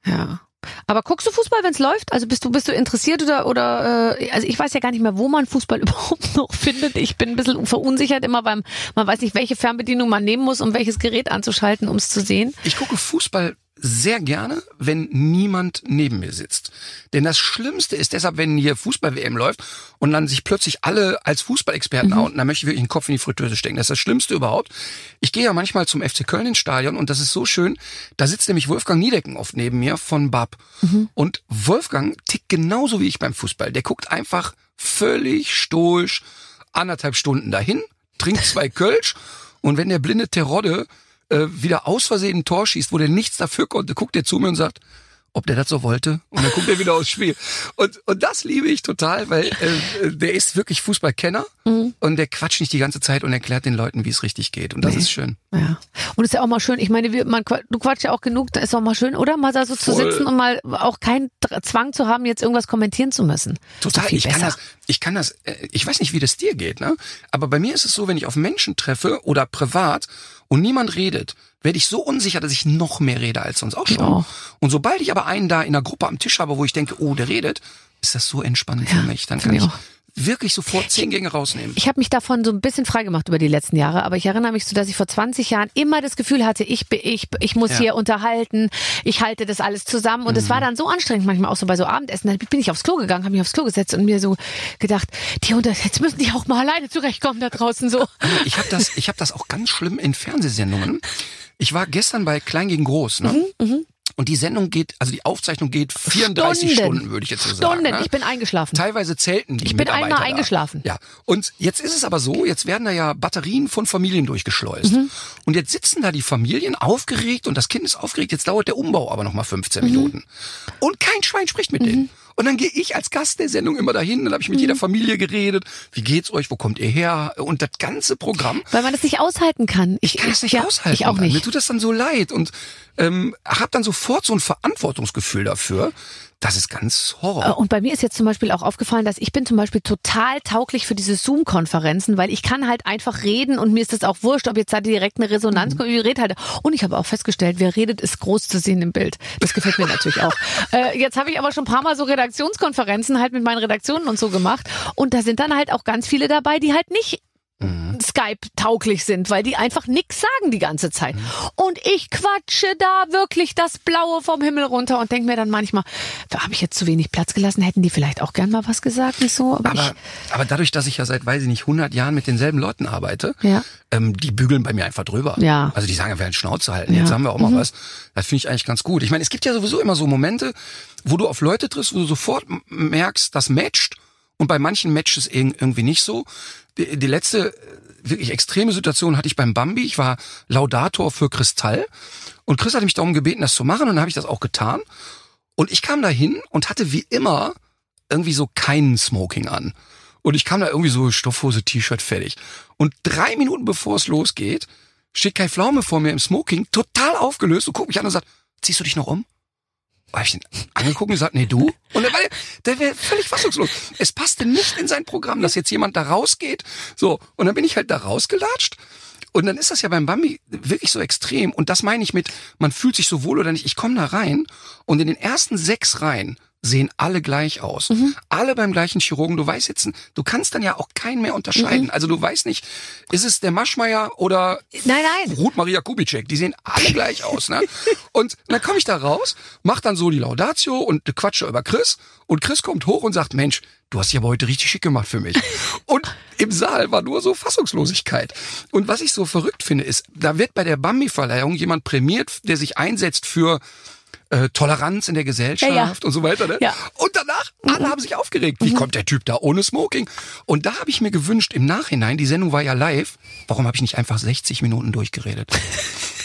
Ja. Aber guckst du Fußball, wenn es läuft? Also bist du bist du interessiert oder oder äh, also ich weiß ja gar nicht mehr, wo man Fußball überhaupt noch findet. Ich bin ein bisschen verunsichert immer beim man weiß nicht, welche Fernbedienung man nehmen muss, um welches Gerät anzuschalten, um es zu sehen. Ich gucke Fußball sehr gerne, wenn niemand neben mir sitzt. Denn das Schlimmste ist deshalb, wenn hier Fußball-WM läuft und dann sich plötzlich alle als Fußballexperten outen, dann möchte ich wirklich den Kopf in die Fritteuse stecken. Das ist das Schlimmste überhaupt. Ich gehe ja manchmal zum FC Köln ins Stadion und das ist so schön. Da sitzt nämlich Wolfgang Niedecken oft neben mir von BAP. Und Wolfgang tickt genauso wie ich beim Fußball. Der guckt einfach völlig stoisch anderthalb Stunden dahin, trinkt zwei Kölsch und wenn der blinde Terodde äh, wieder aus Versehen ein Tor schießt, wo der nichts dafür konnte, guckt er zu mir und sagt, ob der das so wollte. Und dann guckt er wieder aufs Spiel. Und, und das liebe ich total, weil äh, der ist wirklich Fußballkenner und der quatscht nicht die ganze Zeit und erklärt den Leuten, wie es richtig geht. Und das Nee. ist schön. Ja. Und ist ja auch mal schön. Ich meine, wir, man, du quatschst ja auch genug, da ist auch mal schön, oder? Mal da so zu Voll. sitzen und mal auch keinen Zwang zu haben, jetzt irgendwas kommentieren zu müssen. Total. Ich kann das, ich kann das, äh, ich weiß nicht, wie das dir geht, ne? Aber bei mir ist es so, wenn ich auf Menschen treffe oder privat und niemand redet, werde ich so unsicher, dass ich noch mehr rede als sonst auch schon. Ja. Und sobald ich aber einen da in der Gruppe am Tisch habe, wo ich denke, oh, der redet, ist das so entspannend Ja, für mich. Dann kann ich ich auch. Wirklich sofort zehn Gänge rausnehmen. Ich habe mich davon so ein bisschen freigemacht über die letzten Jahre, aber ich erinnere mich so, dass ich vor 20 Jahren immer das Gefühl hatte, ich bin- ich ich muss Ja. hier unterhalten, ich halte das alles zusammen und es Mhm. war dann so anstrengend manchmal auch so bei so Abendessen, dann bin ich aufs Klo gegangen, habe mich aufs Klo gesetzt und mir so gedacht, die unter jetzt müssen die auch mal alleine zurechtkommen da draußen so. Ich habe das, ich habe das auch ganz schlimm in Fernsehsendungen. Ich war gestern bei Klein gegen Groß, ne? Mhm, Und die Sendung geht, also die Aufzeichnung geht 34 Stunden. Stunden, würde ich jetzt so sagen. Stunden, ne? ich bin eingeschlafen. Teilweise zelten die Ich bin einmal da. eingeschlafen. Ja. Und jetzt ist es aber so, jetzt werden da ja Batterien von Familien durchgeschleust. Mhm. Und jetzt sitzen da die Familien aufgeregt und das Kind ist aufgeregt. Jetzt dauert der Umbau aber noch mal 15 Mhm. Minuten. Und kein Schwein spricht mit denen. Und dann gehe ich als Gast der Sendung immer dahin, dann habe ich mit jeder Familie geredet. Wie geht's euch? Wo kommt ihr her? Und das ganze Programm Weil man das nicht aushalten kann. ich kann das nicht ja, aushalten. Ich auch Dann. Mir nicht. tut das dann so leid und ähm, habe dann sofort so ein Verantwortungsgefühl dafür. Das ist ganz Äh, Horror. Und bei mir ist jetzt zum Beispiel auch aufgefallen, dass ich bin zum Beispiel total tauglich für diese Zoom-Konferenzen, weil ich kann halt einfach reden und mir ist das auch wurscht, ob jetzt da direkt eine Resonanz kommt, ich rede halt. Und ich habe auch festgestellt, wer redet, ist groß zu sehen im Bild. Das gefällt mir natürlich auch. Äh, jetzt habe ich aber schon ein paar Mal so Redaktionskonferenzen halt mit meinen Redaktionen und so gemacht und da sind dann halt auch ganz viele dabei, die halt nicht Skype-tauglich sind, weil die einfach nix sagen die ganze Zeit. Und ich quatsche da wirklich das Blaue vom Himmel runter und denke mir dann manchmal, habe ich jetzt zu wenig Platz gelassen? Hätten die vielleicht auch gern mal was gesagt? Nicht so, aber, Aber, aber dadurch, dass ich ja seit, weiß ich nicht, 100 Jahren mit denselben Leuten arbeite, Ja. ähm, die bügeln bei mir einfach drüber. Ja. Also die sagen, wir werden Schnauze halten, Ja. Mhm. jetzt haben wir auch mal was. Das finde ich eigentlich ganz gut. Ich meine, es gibt ja sowieso immer so Momente, wo du auf Leute triffst, wo du sofort merkst, das matcht. Und bei manchen Matches irg- irgendwie nicht so. Die, die letzte äh, wirklich extreme Situation hatte ich beim Bambi. Ich war Laudator für Kristall. Und Chris hatte mich darum gebeten, das zu machen. Und dann habe ich das auch getan. Und ich kam da hin und hatte wie immer irgendwie so keinen Smoking an. Und ich kam da irgendwie so Stoffhose, T-Shirt fertig. Und drei Minuten bevor es losgeht, steht Kai Pflaume vor mir im Smoking, total aufgelöst und guckt mich an und sagt, ziehst du dich noch um? Habe ich den angeguckt und gesagt, nee, du? Und der, war, der wäre völlig fassungslos. Es passte nicht in sein Programm, dass jetzt jemand da rausgeht. So, und dann bin ich halt da rausgelatscht. Und dann ist das ja beim Bambi wirklich so extrem. Und das meine ich mit, man fühlt sich so wohl oder nicht. Ich komme da rein und in den ersten sechs Reihen sehen alle gleich aus. Mhm. Alle beim gleichen Chirurgen. Du weißt jetzt, du kannst dann ja auch keinen mehr unterscheiden. Mhm. Also du weißt nicht, ist es der Maschmeier oder Nein, nein. Ruth Maria Kubitschek, die sehen alle gleich aus, ne? Und dann komme ich da raus, mach dann so die Laudatio und quatsche über Chris und Chris kommt hoch und sagt, Mensch, du hast dich aber heute richtig schick gemacht für mich. Und im Saal war nur so Fassungslosigkeit. Und was ich so verrückt finde, ist, da wird bei der Bambi-Verleihung jemand prämiert, der sich einsetzt für äh, Toleranz in der Gesellschaft Ja, ja. und so weiter. Ne? Ja. Und danach, alle haben sich aufgeregt. Wie kommt der Typ da ohne Smoking? Und da habe ich mir gewünscht, im Nachhinein, die Sendung war ja live, warum habe ich nicht einfach 60 Minuten durchgeredet?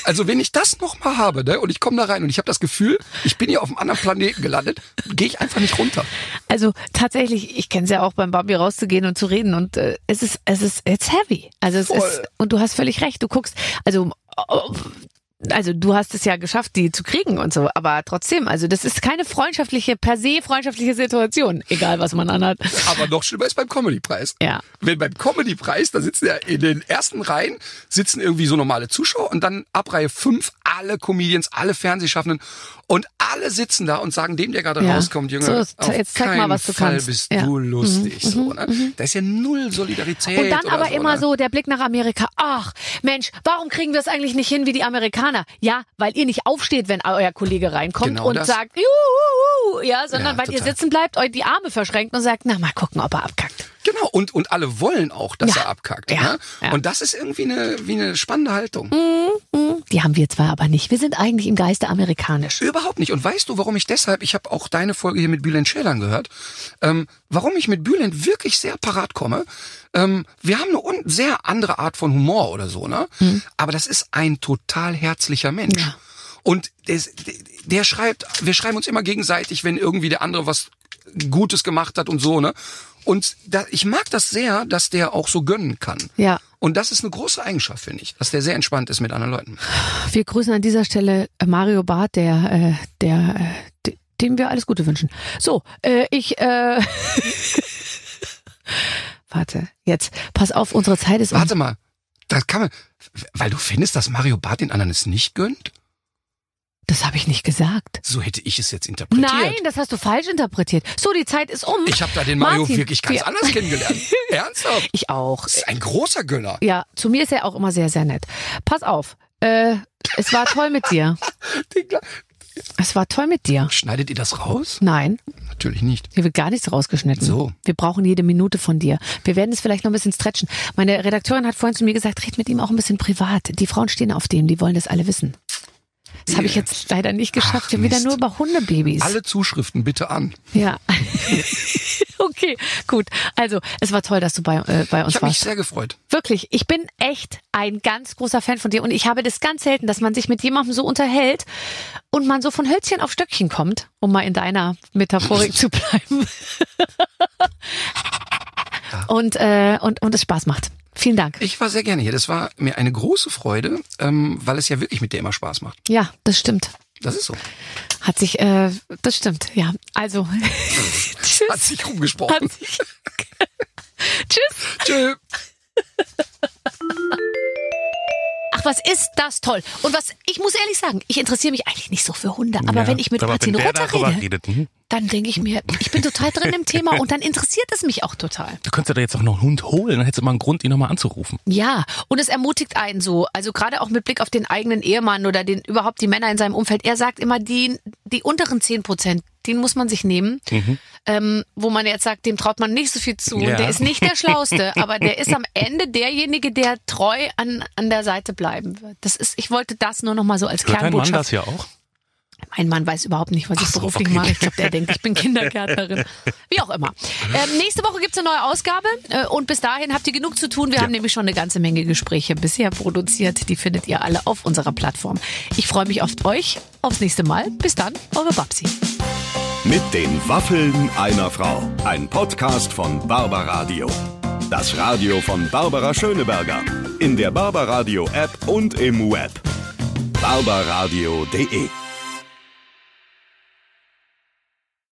Also wenn ich das nochmal habe, ne, und ich komme da rein und ich habe das Gefühl, ich bin hier auf einem anderen Planeten gelandet, gehe ich einfach nicht runter. Also tatsächlich, ich kenne es ja auch beim Bambi rauszugehen und zu reden und äh, es ist, es ist, it's heavy. Also es Voll. ist, und du hast völlig recht. Du guckst, also oh, also du hast es ja geschafft, die zu kriegen und so, aber trotzdem, also das ist keine freundschaftliche, per se freundschaftliche Situation, egal was man anhat. Aber noch schlimmer ist beim Comedy-Preis. Ja. Wenn beim Comedy-Preis, da sitzen ja in den ersten Reihen, sitzen irgendwie so normale Zuschauer und dann ab Reihe 5 alle Comedians, alle Fernsehschaffenden und alle sitzen da und sagen dem, der gerade Ja. rauskommt, Junge, So, auf jetzt zeig mal, was du Fall kannst. bist Ja. du lustig. Mhm, so, ne? Da ist ja null Solidarität. Und dann aber so, immer ne? so der Blick nach Amerika. Ach, Mensch, warum kriegen wir es eigentlich nicht hin wie die Amerikaner? Ja, weil ihr nicht aufsteht, wenn euer Kollege reinkommt Genau und das. sagt, juhu, ja, sondern Ja, weil ihr total. sitzen bleibt, euch die Arme verschränkt und sagt, na mal gucken, ob er abkackt. Genau, und, und alle wollen auch, dass Ja. er abkackt. Ja, Ne? ja. Und das ist irgendwie eine, wie eine spannende Haltung. Die haben wir zwar aber nicht. Wir sind eigentlich im Geiste amerikanisch. Überhaupt nicht. Und weißt du, warum ich deshalb, ich habe auch deine Folge hier mit Bülent Schälern gehört, ähm, warum ich mit Bülent wirklich sehr parat komme. Ähm, wir haben eine sehr andere Art von Humor oder so, ne? Aber das ist ein total herzlicher Mensch. Ja. Und der, der schreibt, wir schreiben uns immer gegenseitig, wenn irgendwie der andere was Gutes gemacht hat und so, ne? Und da, ich mag das sehr, dass der auch so gönnen kann. Ja. Und das ist eine große Eigenschaft, finde ich, dass der sehr entspannt ist mit anderen Leuten. Wir grüßen an dieser Stelle äh, Mario Barth, der, äh, der, äh, de- dem wir alles Gute wünschen. So, äh, ich, äh, warte, jetzt, pass auf, unsere Zeit ist um. Warte mal, das kann man, weil du findest, dass Mario Barth den anderen es nicht gönnt? Das habe ich nicht gesagt. So hätte ich es jetzt interpretiert. Nein, das hast du falsch interpretiert. So, die Zeit ist um. Ich habe da den Mario Martin, wirklich ganz wir- anders kennengelernt. Ernsthaft? Ich auch. Das ist ein großer Gönner. Ja, zu mir ist er auch immer sehr, sehr nett. Pass auf. Äh, es war toll mit dir. Es war toll mit dir. Schneidet ihr das raus? Nein, Natürlich nicht. hier wird gar nichts rausgeschnitten. So. Wir brauchen jede Minute von dir. Wir werden es vielleicht noch ein bisschen stretchen. Meine Redakteurin hat vorhin zu mir gesagt, red mit ihm auch ein bisschen privat. Die Frauen stehen auf dem, die wollen das alle wissen. Das habe ich jetzt leider nicht geschafft. Ach, Wir haben wieder nur über Hundebabys. Alle Zuschriften bitte an. Ja. okay, gut. Also, es war toll, dass du bei, äh, bei uns Ich habe mich warst. sehr gefreut. Wirklich, ich bin echt ein ganz großer Fan von dir und ich habe das ganz selten, dass man sich mit jemandem so unterhält und man so von Hölzchen auf Stöckchen kommt, um mal in deiner Metaphorik zu bleiben. und, äh, und, und es Spaß macht. Vielen Dank. Ich war sehr gerne hier. Das war mir eine große Freude, ähm, weil es ja wirklich mit dir immer Spaß macht. Ja, das stimmt. Das ist so. Hat sich, äh, das stimmt, ja. Also, tschüss. Hat sich rumgesprochen. Hat sich- tschüss. Tschö. Ach, was ist das toll. Und was, ich muss ehrlich sagen, ich interessiere mich eigentlich nicht so für Hunde, aber Ja, wenn ich mit Martin darüber rede, redet, hm? dann denke ich mir, ich bin total drin im Thema und dann interessiert es mich auch total. Du könntest dir da jetzt auch noch einen Hund holen, dann hättest du mal einen Grund, ihn nochmal anzurufen. Ja, und es ermutigt einen so, also gerade auch mit Blick auf den eigenen Ehemann oder den überhaupt die Männer in seinem Umfeld. Er sagt immer, die, die unteren 10 Prozent, den muss man sich nehmen, ähm, wo man jetzt sagt, dem traut man nicht so viel zu. Ja. Und der ist nicht der Schlauste, aber der ist am Ende derjenige, der treu an, an der Seite bleiben wird. Das ist, ich wollte das nur noch mal so als Hört dein Mann Kernbotschaft. das ja auch? Mein Mann weiß überhaupt nicht, was ich so, beruflich okay. mache. Ich glaube, der denkt, ich bin Kindergärtnerin. Wie auch immer. Ähm, nächste Woche gibt's eine neue Ausgabe äh, und bis dahin habt ihr genug zu tun. Wir haben nämlich schon eine ganze Menge Gespräche bisher produziert. Die findet ihr alle auf unserer Plattform. Ich freue mich auf euch. Aufs nächste Mal. Bis dann, eure Babsi. Mit den Waffeln einer Frau. Ein Podcast von Barbaradio. Das Radio von Barbara Schöneberger. in der Barbaradio App und im Web. barbaradio.de